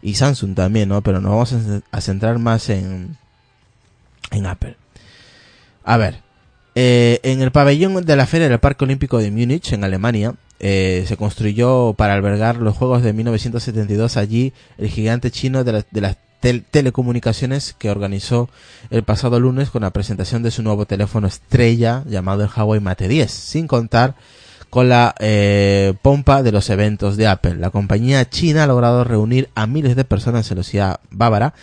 S3: Y Samsung también, ¿no? Pero nos vamos a- centrar más en, en Apple. A ver, eh, en el pabellón de la Feria del Parque Olímpico de Múnich, en Alemania, eh, se construyó para albergar los Juegos de 1972 allí el gigante chino de, la- de las tel- telecomunicaciones que organizó el pasado lunes con la presentación de su nuevo teléfono estrella llamado el Huawei Mate 10, sin contar con la eh, pompa de los eventos de Apple. La compañía china ha logrado reunir a miles de personas en la ciudad bávara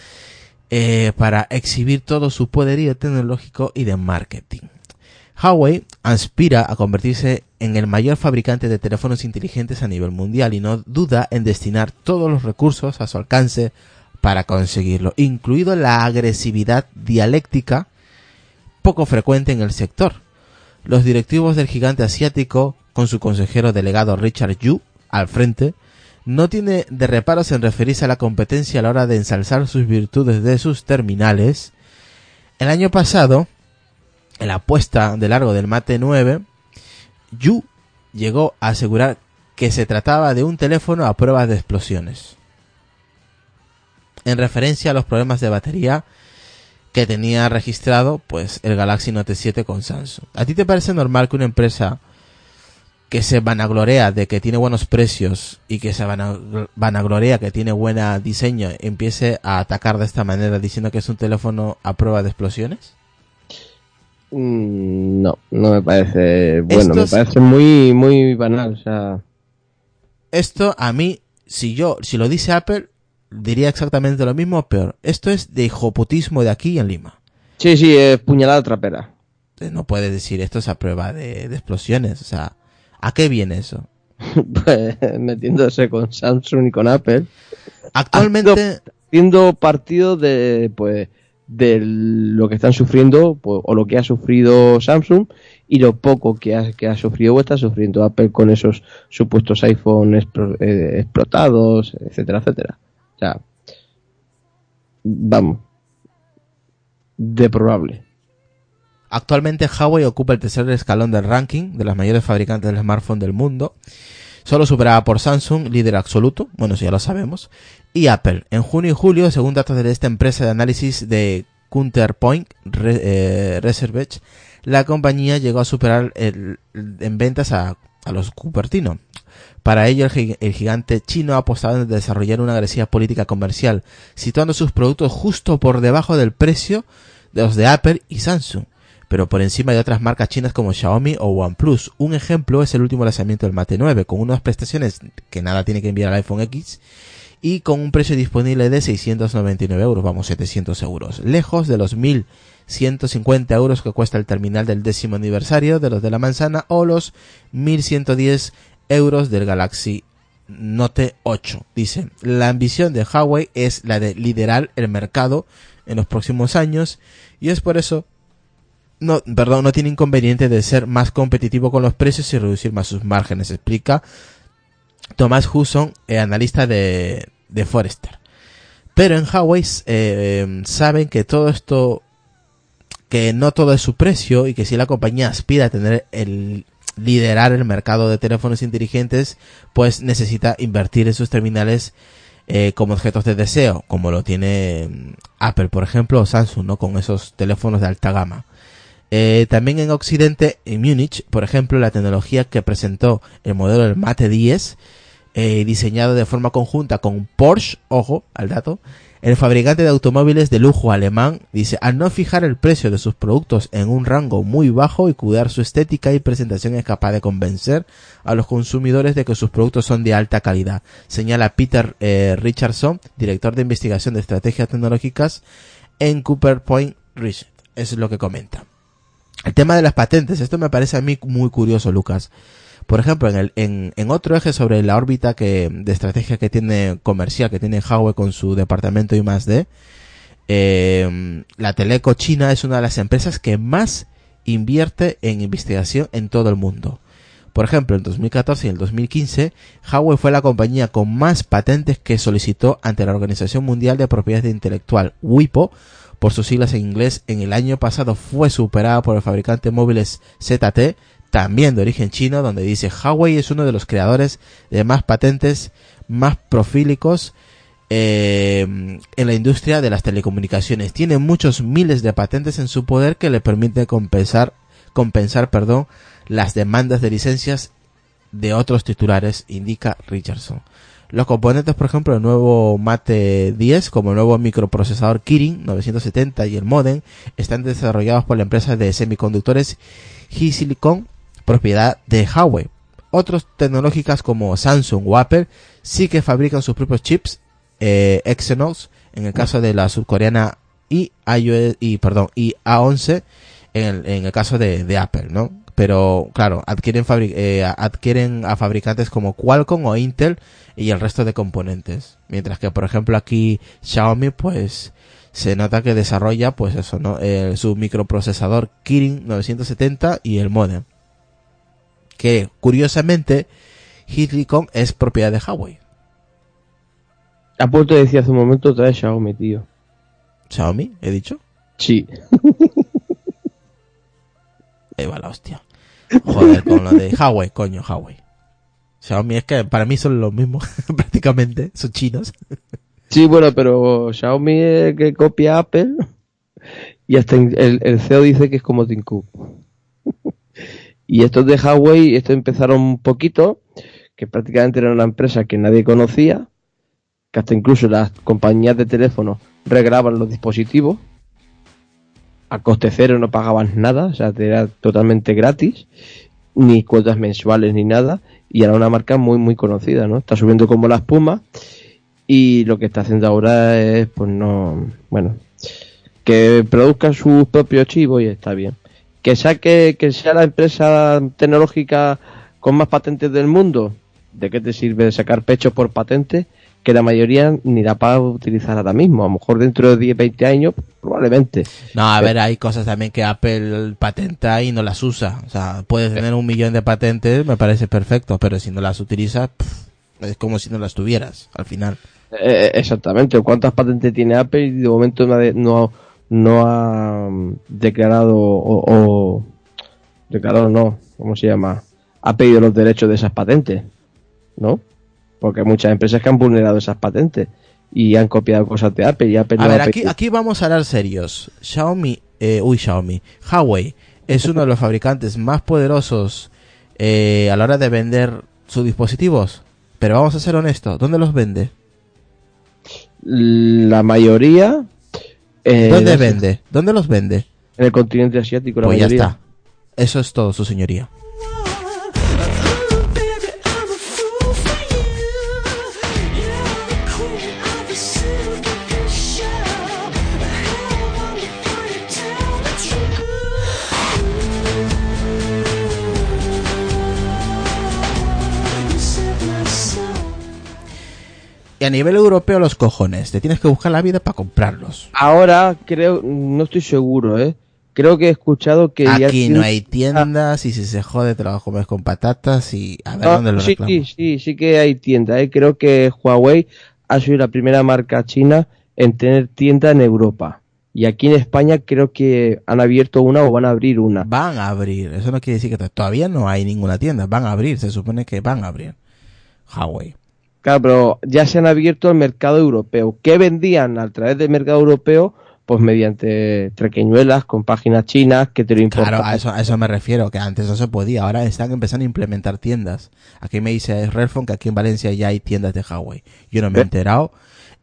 S3: eh, para exhibir todo su poderío tecnológico y de marketing. Huawei aspira a convertirse en el mayor fabricante de teléfonos inteligentes a nivel mundial y no duda en destinar todos los recursos a su alcance para conseguirlo, incluido la agresividad dialéctica poco frecuente en el sector. Los directivos del gigante asiático, con su consejero delegado Richard Yu al frente, no tiene de reparos en referirse a la competencia a la hora de ensalzar sus virtudes de sus terminales. El año pasado, en la apuesta de largo del Mate 9, Yu llegó a asegurar que se trataba de un teléfono a prueba de explosiones. En referencia a los problemas de batería que tenía registrado pues el Galaxy Note 7 con Samsung. ¿A ti te parece normal que una empresa que se vanaglorea de que tiene buenos precios y que se vanagl- vanaglorea que tiene buen diseño empiece a atacar de esta manera diciendo que es un teléfono a prueba de explosiones?
S4: Mm, no, no me parece bueno, me parece muy, muy banal, o sea,
S3: Esto a mí, si yo, si lo dice Apple, diría exactamente lo mismo o peor. Esto es de hijoputismo de aquí en Lima.
S4: Sí, sí, es puñalada trapera.
S3: No puedes decir esto es a prueba de, de explosiones. O sea, ¿a qué viene eso? (laughs)
S4: Pues metiéndose con Samsung y con Apple.
S3: Actualmente,
S4: Haciendo partido de, pues, de lo que están sufriendo, pues, o lo que ha sufrido Samsung, y lo poco que ha, que ha sufrido o está sufriendo Apple con esos supuestos iPhone eh, explotados, etcétera, etcétera. O sea, vamos. De probable.
S3: Actualmente Huawei ocupa el tercer escalón del ranking de las mayores fabricantes de smartphones del mundo, solo superada por Samsung, líder absoluto, bueno, eso ya lo sabemos, y Apple. En junio y julio, según datos de esta empresa de análisis de Counterpoint Re- eh, Research, la compañía llegó a superar el- en ventas a, a los Cupertino. Para ello, el, el gigante chino ha apostado en desarrollar una agresiva política comercial, situando sus productos justo por debajo del precio de los de Apple y Samsung, pero por encima de otras marcas chinas como Xiaomi o OnePlus. Un ejemplo es el último lanzamiento del Mate 9, con unas prestaciones que nada tiene que enviar al iPhone X y con un precio disponible de 699 euros, vamos, 700 euros, lejos de los 1150 euros que cuesta el terminal del décimo aniversario de los de la manzana o los 1110 euros del Galaxy Note 8. Dice, la ambición de Huawei es la de liderar el mercado en los próximos años y es por eso no, perdón, no tiene inconveniente de ser más competitivo con los precios y reducir más sus márgenes, explica Thomas Hudson, eh, analista de, de Forrester. Pero en Huawei eh, eh, saben que todo esto, que no todo es su precio y que si la compañía aspira a tener el liderar el mercado de teléfonos inteligentes, pues necesita invertir en sus terminales eh, como objetos de deseo, como lo tiene mm, Apple, por ejemplo, o Samsung, ¿no? Con esos teléfonos de alta gama. Eh, también en Occidente, en Múnich, por ejemplo, la tecnología que presentó el modelo del Mate 10, eh, diseñado de forma conjunta con Porsche, ojo al dato, el fabricante de automóviles de lujo alemán dice, al no fijar el precio de sus productos en un rango muy bajo y cuidar su estética y presentación es capaz de convencer a los consumidores de que sus productos son de alta calidad, señala Peter eh, Richardson, director de investigación de estrategias tecnológicas en Cooper Point Research. Es lo que comenta. El tema de las patentes, esto me parece a mí muy curioso, Lucas. Por ejemplo, en, el, en, otro eje sobre la órbita que, de estrategia que tiene comercial, que tiene Huawei con su departamento I más eh, la Teleco China es una de las empresas que más invierte en investigación en todo el mundo. Por ejemplo, en 2014 y en 2015, Huawei fue la compañía con más patentes que solicitó ante la Organización Mundial de Propiedad Intelectual, WIPO, por sus siglas en inglés, en el año pasado fue superada por el fabricante móviles ZT, también de origen chino, donde dice Huawei es uno de los creadores de más patentes más profílicos eh, en la industria de las telecomunicaciones. Tiene muchos miles de patentes en su poder que le permite compensar, compensar, perdón, las demandas de licencias de otros titulares, indica Richardson. Los componentes, por ejemplo, el nuevo Mate 10, como el nuevo microprocesador Kirin 970 y el modem, están desarrollados por la empresa de semiconductores Silicon, propiedad de Huawei. Otros tecnológicas como Samsung o Apple sí que fabrican sus propios chips eh, Exynos, en el caso de la surcoreana y, iOS, y perdón, y A11 en el, caso de Apple, ¿no? Pero claro, adquieren, eh, adquieren a fabricantes como Qualcomm o Intel y el resto de componentes. Mientras que, por ejemplo, aquí Xiaomi, pues se nota que desarrolla, pues eso, ¿no? Eh, su microprocesador Kirin 970 y el modem. Que, curiosamente, Silicon es propiedad de Huawei.
S4: A punto de decir hace un momento otra vez Xiaomi, tío.
S3: Xiaomi, he dicho.
S4: Sí.
S3: Ahí va la hostia. Joder, con lo de Huawei, coño, Huawei. Xiaomi es que para mí son los mismos, (laughs) prácticamente, son chinos.
S4: Sí, bueno, pero Xiaomi es que copia Apple y hasta el CEO dice que es como Tim Cook. (laughs) y estos de Huawei, estos empezaron un poquito, que prácticamente era una empresa que nadie conocía, que hasta incluso las compañías de teléfono regraban los dispositivos, a coste cero no pagaban nada, o sea, era totalmente gratis, ni cuotas mensuales ni nada, y era una marca muy muy conocida, ¿no? Está subiendo como la espuma y lo que está haciendo ahora es, pues no, bueno, que produzca sus propios chivos y está bien. Que saque, que sea la empresa tecnológica con más patentes del mundo, ¿de qué te sirve sacar pecho por patente? Que la mayoría ni la para utilizar ahora mismo. A lo mejor dentro de 10, 20 años, probablemente.
S3: No, a ver, hay cosas también que Apple patenta y no las usa. O sea, puedes tener un millón de patentes, me parece perfecto, pero si no las utilizas, pff, es como si no las tuvieras, al final.
S4: Eh, exactamente. ¿Cuántas patentes tiene Apple? Y de momento no ha, no ha mm, declarado o, o- declarado no, ¿cómo se llama? Ha pedido los derechos de esas patentes, ¿no? Porque hay muchas empresas que han vulnerado esas patentes y han copiado cosas de Apple y Apple
S3: A
S4: no
S3: ver, aquí, vamos a hablar serios. Xiaomi, eh, uy, Xiaomi, Huawei es uno de los fabricantes más poderosos eh, a la hora de vender sus dispositivos. Pero vamos a ser honestos, ¿dónde los vende?
S4: La mayoría eh,
S3: ¿Dónde
S4: de-
S3: vende? ¿Dónde los vende?
S4: en el continente asiático, la
S3: Pues ya
S4: mayoría.
S3: está. Eso es todo, su señoría. Y a nivel europeo, los cojones. Te tienes que buscar la vida para comprarlos.
S4: Ahora creo, no estoy seguro, ¿eh? Creo que he escuchado que
S3: Aquí no hay tiendas y si se jode te lo comer con patatas y a ver
S4: Ah,
S3: dónde lo
S4: sí,
S3: reclamo.
S4: sí, sí, sí que hay tiendas. ¿eh? Creo que Huawei ha sido la primera marca china en tener tienda en Europa. Y aquí en España creo que han abierto una o van a abrir una.
S3: Van a abrir. Eso no quiere decir que to- todavía no hay ninguna tienda. Van a abrir. Se supone que van a abrir. Huawei.
S4: Claro, pero ya se han abierto al mercado europeo. ¿Qué vendían a través del mercado europeo? Pues mediante trequeñuelas con páginas chinas que te lo importan.
S3: Claro, a eso, a eso me refiero, que antes no se podía. Ahora están empezando a implementar tiendas. Aquí me dice Redphone que aquí en Valencia ya hay tiendas de Huawei. Yo no me he
S4: ¿Eh?
S3: enterado.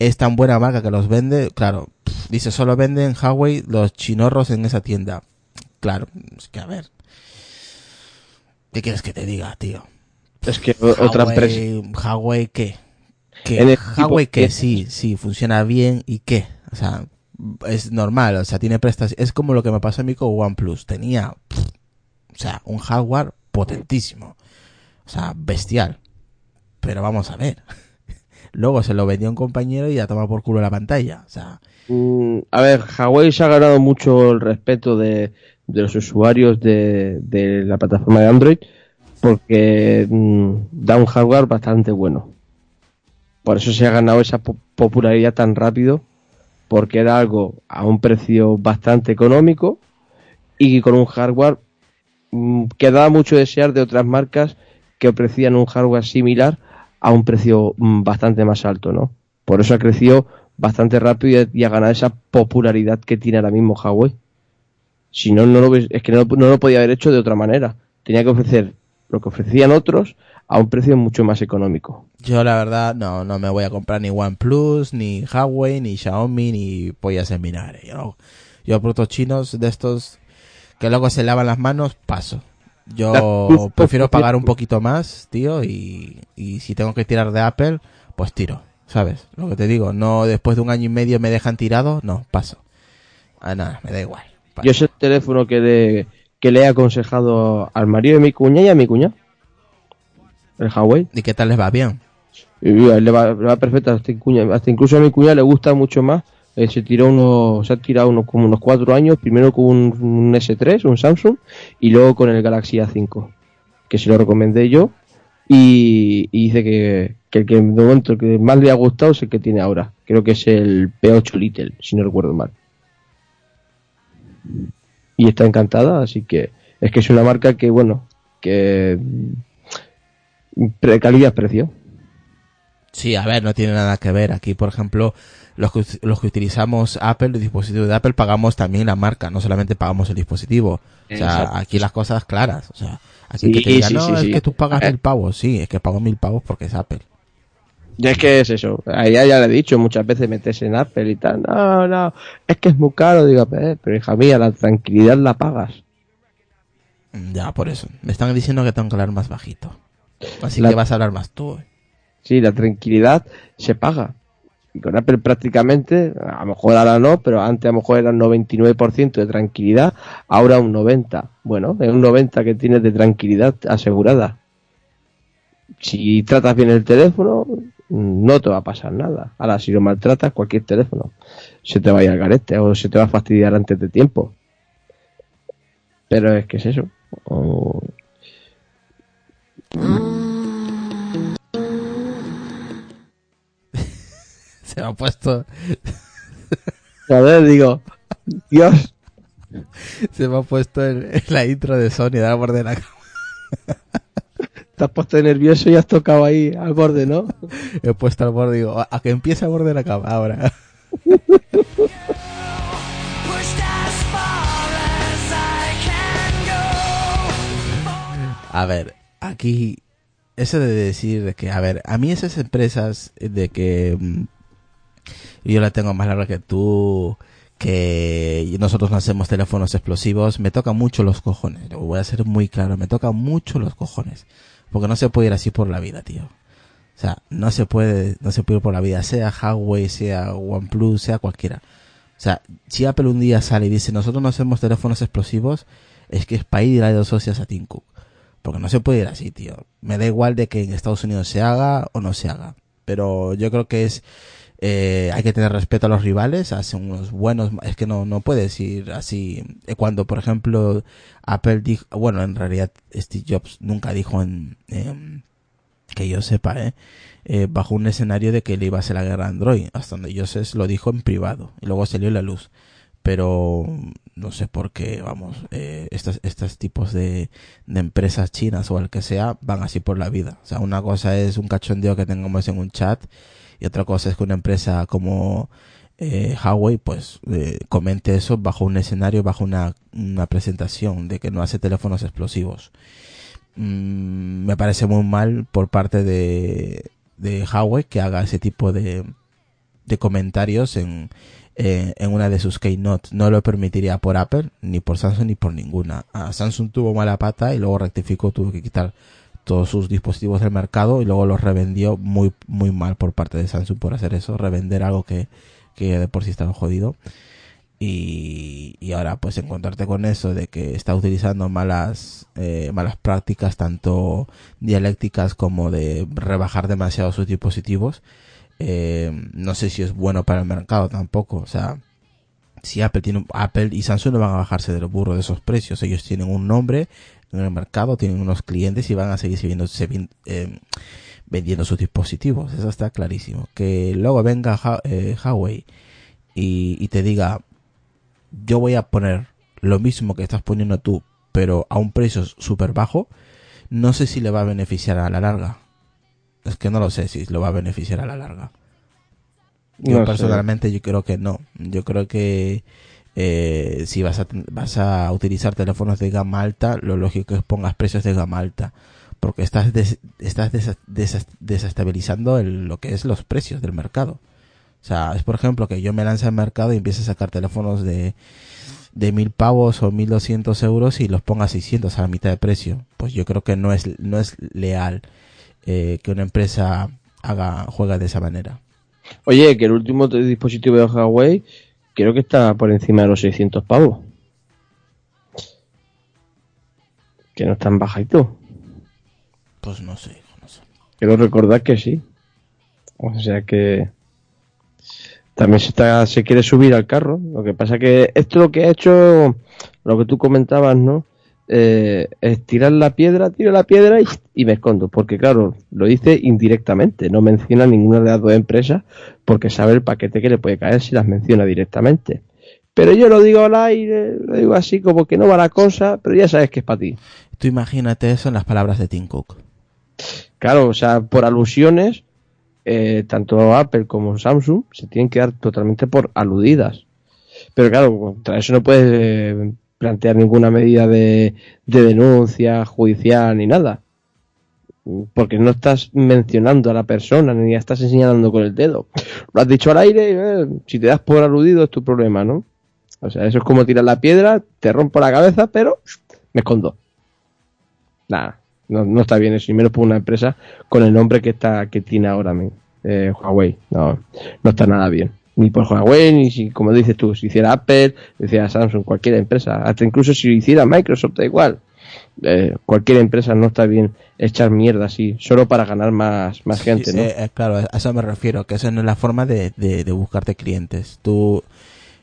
S3: Es tan buena marca que los vende. Claro, dice solo venden Huawei los chinorros en esa tienda. Claro, es que a ver. ¿Qué quieres que te diga, tío?
S4: Es que otra empresa.
S3: Huawei, ¿qué? ¿Qué?
S4: En el
S3: Huawei, ¿qué? Sí, sí, funciona bien y ¿qué? O sea, es normal, o sea, tiene prestaciones. Es como lo que me pasó a mí con OnePlus. Tenía, pff, o sea, un hardware potentísimo. O sea, bestial. Pero vamos a ver. (laughs) Luego se lo vendió un compañero y ya toma por culo la pantalla. O sea,
S4: Mm, a ver, Huawei se ha ganado mucho el respeto de, de los usuarios de, de la plataforma de Android porque mm, da un hardware bastante bueno. Por eso se ha ganado esa po- popularidad tan rápido porque era algo a un precio bastante económico y con un hardware mm, que daba mucho desear de otras marcas que ofrecían un hardware similar a un precio mm, bastante más alto, ¿no? Por eso ha crecido bastante rápido y ha ganado esa popularidad que tiene ahora mismo Huawei. Si no, no lo, es que no, no lo podía haber hecho de otra manera. Tenía que ofrecer lo que ofrecían otros a un precio mucho más económico.
S3: yo la verdad no, no me voy a comprar ni OnePlus, ni Huawei, ni Xiaomi, ni pollas en vinagre. Yo, yo productos chinos de estos que luego se lavan las manos, paso. Yo (laughs) prefiero pagar un poquito más, tío, y, y si tengo que tirar de Apple, pues tiro, ¿sabes? Lo que te digo, no después de un año y medio me dejan tirado, no, paso. Ah, nada, me da igual. paso.
S4: Yo es el teléfono que le, que le he aconsejado al marido de mi cuña y a mi cuña. El Huawei.
S3: ¿Y qué tal les va bien?
S4: Y a él le va, le va perfecto, hasta, cuña- hasta incluso a mi cuña le gusta mucho más. Eh, se tiró unos, se ha tirado unos, como unos cuatro años, primero con un, un S3, un Samsung, y luego con el Galaxy A5, que se lo recomendé yo, y, y dice que, que el que de momento que más le ha gustado es el que tiene ahora. Creo que es el P8 Little, si no recuerdo mal. Y está encantada, así que es que es una marca que, bueno, que mm, pre- calidad-precio.
S3: Sí, a ver, no tiene nada que ver. Aquí, por ejemplo, los que, los que utilizamos Apple, el dispositivo de Apple, pagamos también la marca, no solamente pagamos el dispositivo. O sea,
S4: Exacto.
S3: aquí las cosas claras. O sea, aquí
S4: Sí,
S3: que te digan,
S4: sí,
S3: no,
S4: sí,
S3: es
S4: sí.
S3: que tú pagas
S4: Eh.
S3: mil pavos. Sí, es que pago mil pavos porque es Apple.
S4: Ya es que es eso. A ella ya le he dicho muchas veces metes en Apple y tal. No, no, es que es muy caro. Digo, "Eh, pero hija mía, la tranquilidad la pagas.
S3: Ya, por eso. Me están diciendo que tengo que hablar más bajito. Así
S4: La-
S3: que vas a hablar más tú. eh.
S4: Sí, la tranquilidad se paga. Y con Apple prácticamente, a lo mejor ahora no, pero antes a lo mejor era un 99% de tranquilidad, ahora un 90%. Bueno, es un 90% que tienes de tranquilidad asegurada. Si tratas bien el teléfono, no te va a pasar nada. Ahora, si lo maltratas, cualquier teléfono se te va a ir al garete o se te va a fastidiar antes de tiempo. Pero es que es eso. O- (laughs)
S3: Se me ha puesto,
S4: A ver, digo, Dios,
S3: se me ha puesto en, en la intro de Sony de la de la cama.
S4: Te has puesto nervioso y has tocado ahí al borde, ¿no? (laughs)
S3: He puesto al borde, digo, a que empiece al borde de la cama ahora. (laughs) A ver, aquí, eso de decir de que, a ver, a mí esas empresas de que mm, yo la tengo más larga que tú, que nosotros no hacemos teléfonos explosivos, me toca mucho los cojones. Voy a ser muy claro, me toca mucho los cojones. Porque no se puede ir así por la vida, tío. O sea, no se puede, no se puede ir por la vida, sea Huawei, sea OnePlus, sea cualquiera. O sea, si Apple un día sale y dice, nosotros no hacemos teléfonos explosivos, es que a las dos socias a Tim Cook. Porque no se puede ir así, tío. Me da igual de que en Estados Unidos se haga o no se haga. Pero yo creo que es, eh, hay que tener respeto a los rivales, hacen unos buenos, es que no, no puedes ir así. Eh, Cuando, por ejemplo, Apple dijo, bueno, en realidad Steve Jobs nunca dijo en, em, que yo sepa, ¿eh? eh, bajo un escenario de que le iba a hacer la guerra a Android. Hasta donde yo sé, lo dijo en privado. Y luego salió la luz. Pero no sé por qué, vamos, eh, estos, estos tipos de, de empresas chinas o el que sea van así por la vida. O sea, una cosa es un cachondeo que tengamos en un chat y otra cosa es que una empresa como eh, Huawei pues eh, comente eso bajo un escenario, bajo una, una presentación de que no hace teléfonos explosivos. Mm, me parece muy mal por parte de, Huawei que haga ese tipo de, de comentarios en, eh, en una de sus keynote. No lo permitiría por Apple, ni por Samsung, ni por ninguna. Ah, Samsung tuvo mala pata y luego rectificó, tuvo que quitar todos sus dispositivos del mercado y luego los revendió muy, muy mal por parte de Samsung por hacer eso, revender algo que, que de por sí estaba jodido. Y, y ahora pues encontrarte con eso de que está utilizando malas eh, malas prácticas tanto dialécticas como de rebajar demasiado sus dispositivos eh, no sé si es bueno para el mercado tampoco o sea si Apple tiene Apple y Samsung no van a bajarse del burro de esos precios ellos tienen un nombre en el mercado tienen unos clientes y van a seguir eh, vendiendo sus dispositivos eso está clarísimo que luego venga Ha- eh, Huawei y, y te diga yo voy a poner lo mismo que estás poniendo tú, pero a un precio súper bajo, no sé si le va a beneficiar a la larga. Es que no lo sé si lo va a beneficiar a la larga. Yo
S4: No sé.
S3: personalmente yo creo que no. Yo creo que eh, si vas a, vas a utilizar teléfonos de gama alta, lo lógico es que pongas precios de gama alta. Porque estás, estás desestabilizando lo que es los precios del mercado. O sea, es por ejemplo que yo me lance al mercado y empiece a sacar teléfonos de, de mil pavos o mil doscientos euros y los ponga a 600 a la mitad de precio. Pues yo creo que no es, no es leal eh, que una empresa haga, juega de esa manera.
S4: Oye, que el último dispositivo de Huawei creo que está por encima de los 600 pavos. Que no es tan bajito.
S3: Pues no sé, no sé.
S4: Quiero recordar que sí. O sea que también se, está, se quiere subir al carro. Lo que pasa que esto lo que ha hecho, lo que tú comentabas, ¿no? Eh, es tirar la piedra, tiro la piedra y, y me escondo. Porque claro, lo dice indirectamente. No menciona ninguna de las dos empresas porque sabe el paquete que le puede caer si las menciona directamente. Pero yo lo digo al aire, lo digo así como que no va la cosa, pero ya sabes que es para ti.
S3: Tú imagínate eso en las palabras de Tim Cook.
S4: Claro, o sea, por alusiones, eh, tanto Apple como Samsung se tienen que dar totalmente por aludidas. Pero claro, contra eso no puedes eh, plantear ninguna medida de, de denuncia judicial ni nada. Porque no estás mencionando a la persona ni estás señalando con el dedo. Lo has dicho al aire eh, si te das por aludido es tu problema, ¿no? O sea, eso es como tirar la piedra, te rompo la cabeza, pero me escondo. Nada, no, no está bien eso, y menos por una empresa con el nombre que está que tiene ahora mismo. eh, Huawei. No, no está nada bien. Ni por Huawei, ni si, como dices tú, si hiciera Apple, si hiciera Samsung, cualquier empresa. Hasta incluso si hiciera Microsoft, da igual. Eh, cualquier empresa no está bien echar mierda así, solo para ganar más, más gente,
S3: Sí,
S4: ¿no?
S3: eh, eh, claro, a eso me refiero, que esa no es la forma de, de, de buscarte clientes. Tú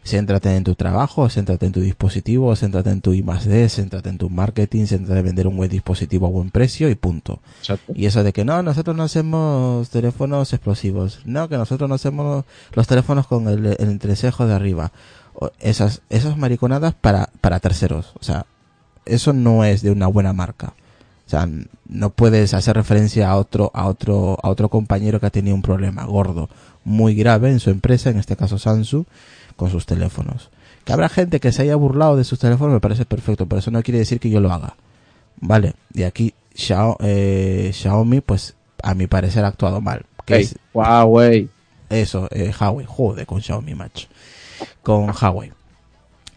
S3: céntrate en tu trabajo, céntrate en tu dispositivo, céntrate en tu I más D, céntrate en tu marketing, céntrate en vender un buen dispositivo a buen precio y punto.
S4: Exacto.
S3: Y eso de que no, nosotros no hacemos teléfonos explosivos, no, que nosotros no hacemos los teléfonos con el, el entrecejo de arriba. O esas, esas mariconadas para, para terceros. O sea, eso no es de una buena marca. O sea, no puedes hacer referencia a otro, a otro, a otro compañero que ha tenido un problema gordo, muy grave en su empresa, en este caso Samsung, con sus teléfonos. Que habrá gente que se haya burlado de sus teléfonos, me parece perfecto, pero eso no quiere decir que yo lo haga. Vale, y aquí Xiao- eh, Xiaomi, pues a mi parecer ha actuado mal. Que
S4: Hey,
S3: es
S4: Huawei.
S3: eso, eh, Huawei, joder, con Xiaomi, macho. Con Huawei.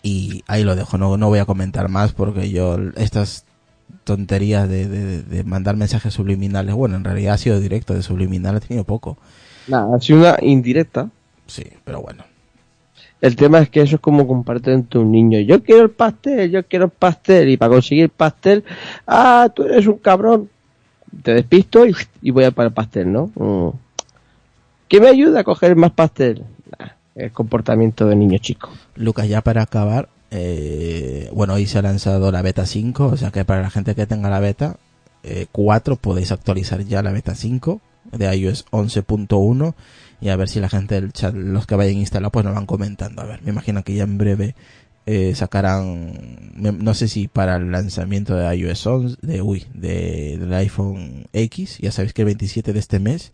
S3: Y ahí lo dejo, no, no voy a comentar más porque yo estas tonterías de, de- de mandar mensajes subliminales, bueno, en realidad ha sido directo, de subliminal he tenido poco.
S4: Nada, ha sido una indirecta.
S3: Sí, pero bueno.
S4: El tema es que eso es como compartir entre un niño. Yo quiero el pastel, yo quiero el pastel. Y para conseguir el pastel, ah, tú eres un cabrón. Te despisto y, voy a para el pastel, ¿no? Mm. ¿Qué me ayuda a coger más pastel? El comportamiento de niño chico.
S3: Lucas, ya para acabar, eh, bueno, hoy se ha lanzado la beta 5, o sea que para la gente que tenga la beta eh, 4 podéis actualizar ya la beta 5 de iOS 11.1 y a ver si la gente del chat, los que vayan a instalar, pues nos van comentando. A ver, me imagino que ya en breve eh, sacarán, no sé si para el lanzamiento de iOS 11, de, uy, de, del iPhone X, ya sabéis que el 27 de este mes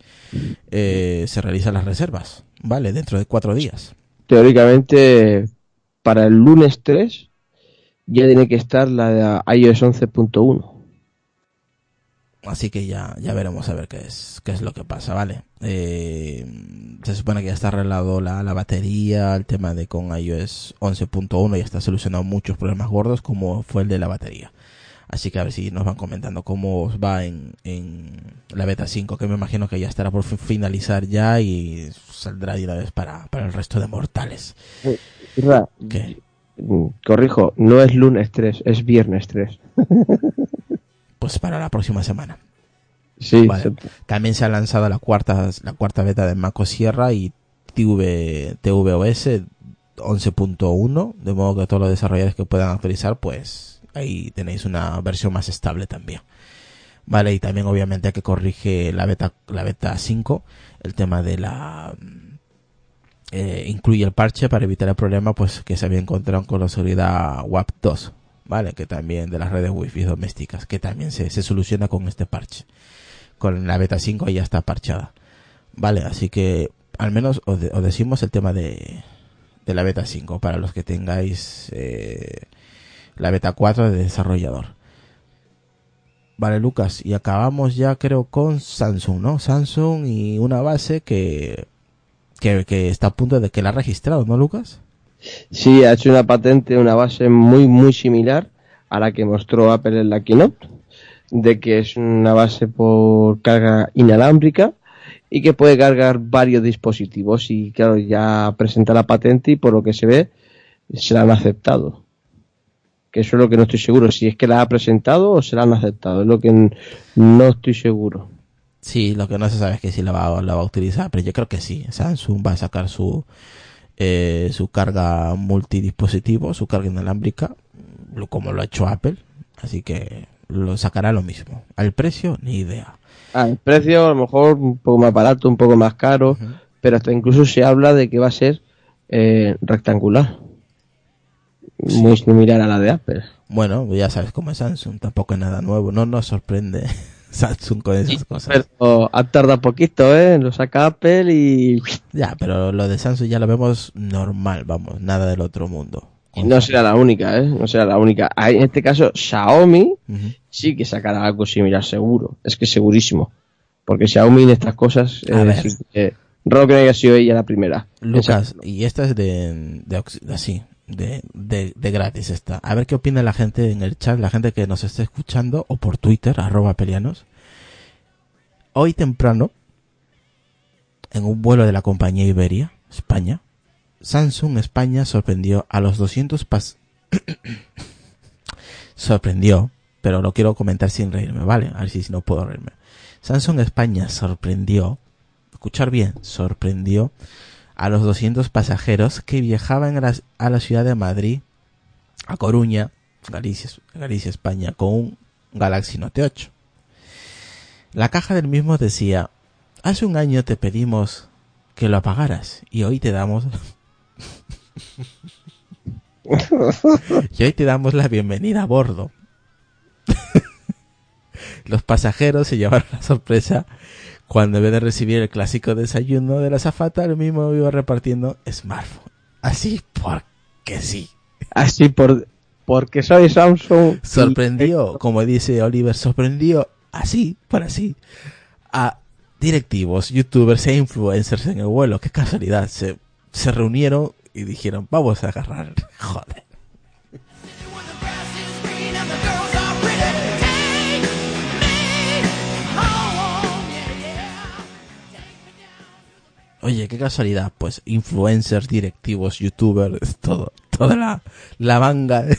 S3: eh, se realizan las reservas, ¿vale? Dentro de cuatro días.
S4: Teóricamente, para el lunes 3 ya tiene que estar la de iOS 11.1.
S3: Así que ya, ya veremos a ver qué es, qué es lo que pasa, ¿vale? Eh, se supone que ya está arreglado la, la batería, el tema de con iOS 11.1 ya está solucionado muchos problemas gordos como fue el de la batería. Así que a ver si nos van comentando cómo os va en, en la beta 5, que me imagino que ya estará por fin- finalizar ya y saldrá de una vez para, para el resto de mortales. ¿Qué?
S4: mm, Corrijo, no es lunes 3, es viernes 3. (laughs)
S3: Pues para la próxima semana.
S4: Sí,
S3: Vale.
S4: se-
S3: También se ha lanzado la cuarta, la cuarta beta de Mac OS Sierra y TV, tvOS 11.1, de modo que todos los desarrolladores que puedan actualizar, pues ahí tenéis una versión más estable también. Vale, y también obviamente que corrige la beta, la beta 5, el tema de la, eh, incluye el parche para evitar el problema, pues que se había encontrado con la seguridad WAP 2, vale, que también de las redes wifi domésticas, que también se, se soluciona con este parche con la beta 5 ya está parchada. Vale, así que al menos os, os decimos el tema de, de la beta 5 para los que tengáis eh, la beta 4 de desarrollador. Vale, Lucas, y acabamos ya creo con Samsung, ¿no? Samsung y una base que, que, que está a punto de que la ha registrado, ¿no, Lucas?
S4: Sí, ha hecho una patente, una base muy, muy similar a la que mostró Apple en la keynote, de que es una base por carga inalámbrica y que puede cargar varios dispositivos y claro, ya presenta la patente y por lo que se ve se la han aceptado. Que eso es lo que no estoy seguro, si es que la ha presentado o se la han aceptado, es lo que no estoy seguro.
S3: Sí, lo que no se sabe es que si la va, la va a utilizar, pero yo creo que sí. Samsung va a sacar su eh, su carga multidispositivo, su carga inalámbrica, lo- como lo ha hecho Apple. Así que lo sacará lo mismo. Al precio, ni idea.
S4: Ah, el precio a lo mejor un poco más barato, un poco más caro, pero hasta incluso se habla de que va a ser eh, rectangular. Muy similar a la de Apple.
S3: Bueno, ya sabes cómo es Samsung, tampoco es nada nuevo. No nos sorprende (laughs) Samsung con esas cosas.
S4: Pero ha tardado poquito, ¿eh? Lo saca Apple y,
S3: Ya, pero lo de Samsung ya lo vemos normal, vamos, nada del otro mundo.
S4: y no será la única, ¿eh? No será la única. En este caso, Xiaomi sí que sacará algo similar, seguro. Es que segurísimo. Porque Xiaomi en estas cosas,
S3: A
S4: eh,
S3: ver.
S4: sí no haya sido ella la primera.
S3: Lucas, y esta es de, de así, de, de, de gratis esta. A ver qué opina la gente en el chat, la gente que nos esté escuchando, o por Twitter, arroba pelianos. Hoy temprano, en un vuelo de la compañía Iberia, España, Samsung España sorprendió a los 200 pas... (coughs) sorprendió, pero lo quiero comentar sin reírme, ¿vale? A ver si no puedo reírme. Samsung España sorprendió, escuchar bien, sorprendió a los 200 pasajeros que viajaban a la, ciudad de Madrid, a Coruña, Galicia, Galicia, España, con un Galaxy Note 8. La caja del mismo decía, hace un año te pedimos que lo apagaras y hoy te damos... (laughs) y hoy te damos la bienvenida a bordo. (laughs) Los pasajeros se llevaron la sorpresa cuando en vez de recibir el clásico desayuno de la zafata, el mismo iba repartiendo smartphone. Así porque sí.
S4: Así por porque soy Samsung. y-
S3: Sorprendió, como dice Oliver, sorprendió así, por así, a directivos, youtubers e influencers en el vuelo. Qué casualidad. Se, se reunieron y dijeron, vamos a agarrar. (laughs) Joder. Oye, qué casualidad. Pues influencers, directivos, youtubers, (laughs) todo. Toda la, la manga. (laughs)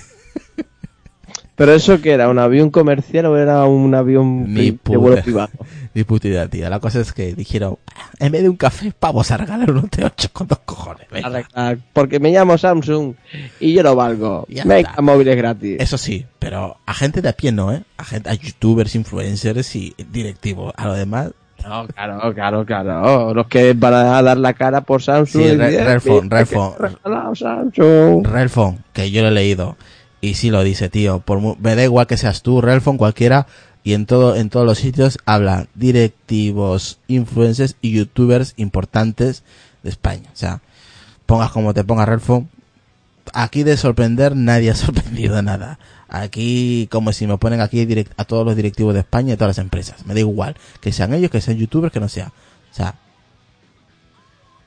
S4: Pero eso que era un avión comercial o era un avión
S3: Ni
S4: pri- de vuelo
S3: puta. (laughs)
S4: privado.
S3: Ni puta idea, tía. La cosa es que dijeron, "Ah, en vez de un café, vamos a regalar un T8 con dos cojones. venga".
S4: Arreglar, Porque me llamo Samsung y yo lo valgo.
S3: Ya
S4: Venga,
S3: está.
S4: móviles gratis.
S3: Eso sí, pero a gente de a pie no, ¿eh? A, gente, a youtubers, influencers y directivos. A lo demás,
S4: No, claro, claro, claro. Los que van a dar la cara por Samsung.
S3: Sí,
S4: y
S3: Re-
S4: bien,
S3: Redphone,
S4: bien,
S3: Redphone.
S4: que regalado Samsung.
S3: Relfon, que yo lo he leído. Y sí lo dice, tío. Por, me da igual que seas tú, Relfon, cualquiera. Y en todo, en todos los sitios habla directivos, influencers y youtubers importantes de España. O sea, pongas como te ponga Relfon. Aquí de sorprender nadie ha (laughs) sorprendido nada. Aquí, como si me ponen aquí direct- a todos los directivos de España y todas las empresas. Me da igual. Que sean ellos, que sean youtubers, que no sea. O sea,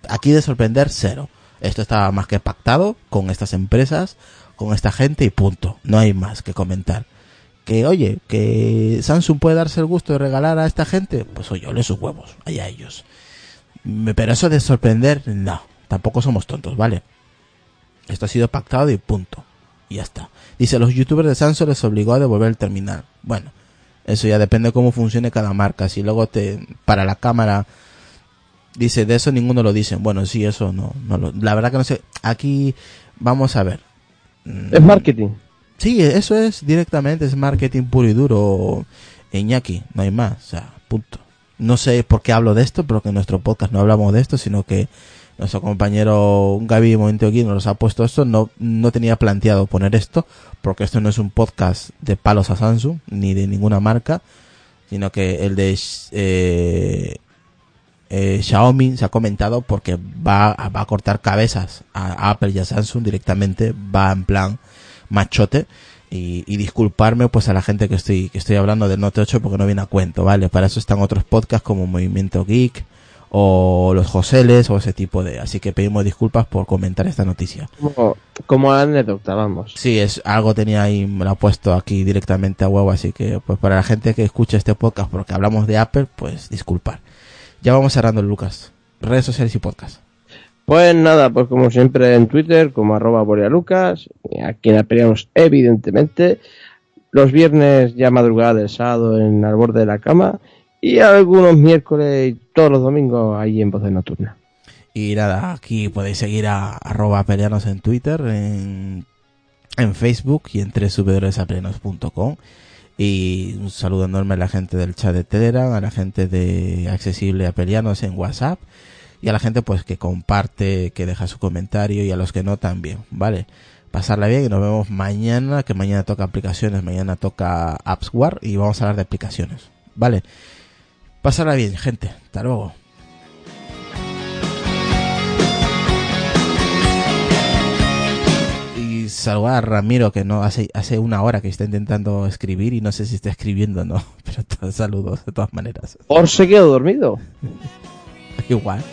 S3: aquí de sorprender cero. Esto estaba más que pactado con estas empresas, con esta gente y punto. No hay más que comentar. Que oye, que Samsung puede darse el gusto de regalar a esta gente, pues oye, ole sus huevos, allá ellos. Pero eso de sorprender, no, tampoco somos tontos, ¿vale? Esto ha sido pactado y punto. Y ya está. Dice, los youtubers de Samsung les obligó a devolver el terminal. Bueno, eso ya depende de cómo funcione cada marca. Si luego te, para la cámara, dice, de eso ninguno lo dice. Bueno, sí, eso no, no lo, la verdad que no sé. Aquí, vamos a ver.
S4: Es marketing.
S3: Sí, eso es directamente, es marketing puro y duro, Iñaki, no hay más, o sea, punto. No sé por qué hablo de esto, pero que en nuestro podcast no hablamos de esto, sino que nuestro compañero Gaby aquí nos ha puesto esto, no, no tenía planteado poner esto, porque esto no es un podcast de palos a Samsung, ni de ninguna marca, sino que el de eh, eh, Xiaomi se ha comentado porque va, va a cortar cabezas a, a Apple y a Samsung directamente, va en plan machote y, y disculparme pues a la gente que estoy que estoy hablando del Note 8 porque no viene a cuento, ¿vale? Para eso están otros podcasts como Movimiento Geek o los Joseles o ese tipo de, así que pedimos disculpas por comentar esta noticia.
S4: Como, como anécdota, vamos.
S3: Sí, es algo tenía ahí, me lo ha puesto aquí directamente a huevo, así que pues para la gente que escucha este podcast porque hablamos de Apple, pues disculpar. Ya vamos cerrando, Lucas. Redes sociales y podcast.
S4: Pues nada, pues como siempre en Twitter, como arroba Lucas, aquí en Aperianos, evidentemente, los viernes ya madrugada del sábado en al borde de la cama, y algunos miércoles y todos los domingos ahí en Voz de Nocturna.
S3: Y nada, aquí podéis seguir a arroba peleanos en Twitter, en, Facebook y en www.apeleanos.com. Y un saludo enorme a la gente del chat de Telegram, a la gente de Accesible a Peleanos en WhatsApp y a la gente pues que comparte, que deja su comentario y a los que no también, ¿vale? Pasarla bien y nos vemos mañana, que mañana toca aplicaciones, mañana toca AppsWare y vamos a hablar de aplicaciones, ¿vale? Pasarla bien, gente. Hasta luego. Y saludar a Ramiro que no hace hace una hora que está intentando escribir y no sé si está escribiendo o no, (laughs) pero saludos de todas maneras.
S4: Por se quedó dormido. (laughs)
S3: Igual.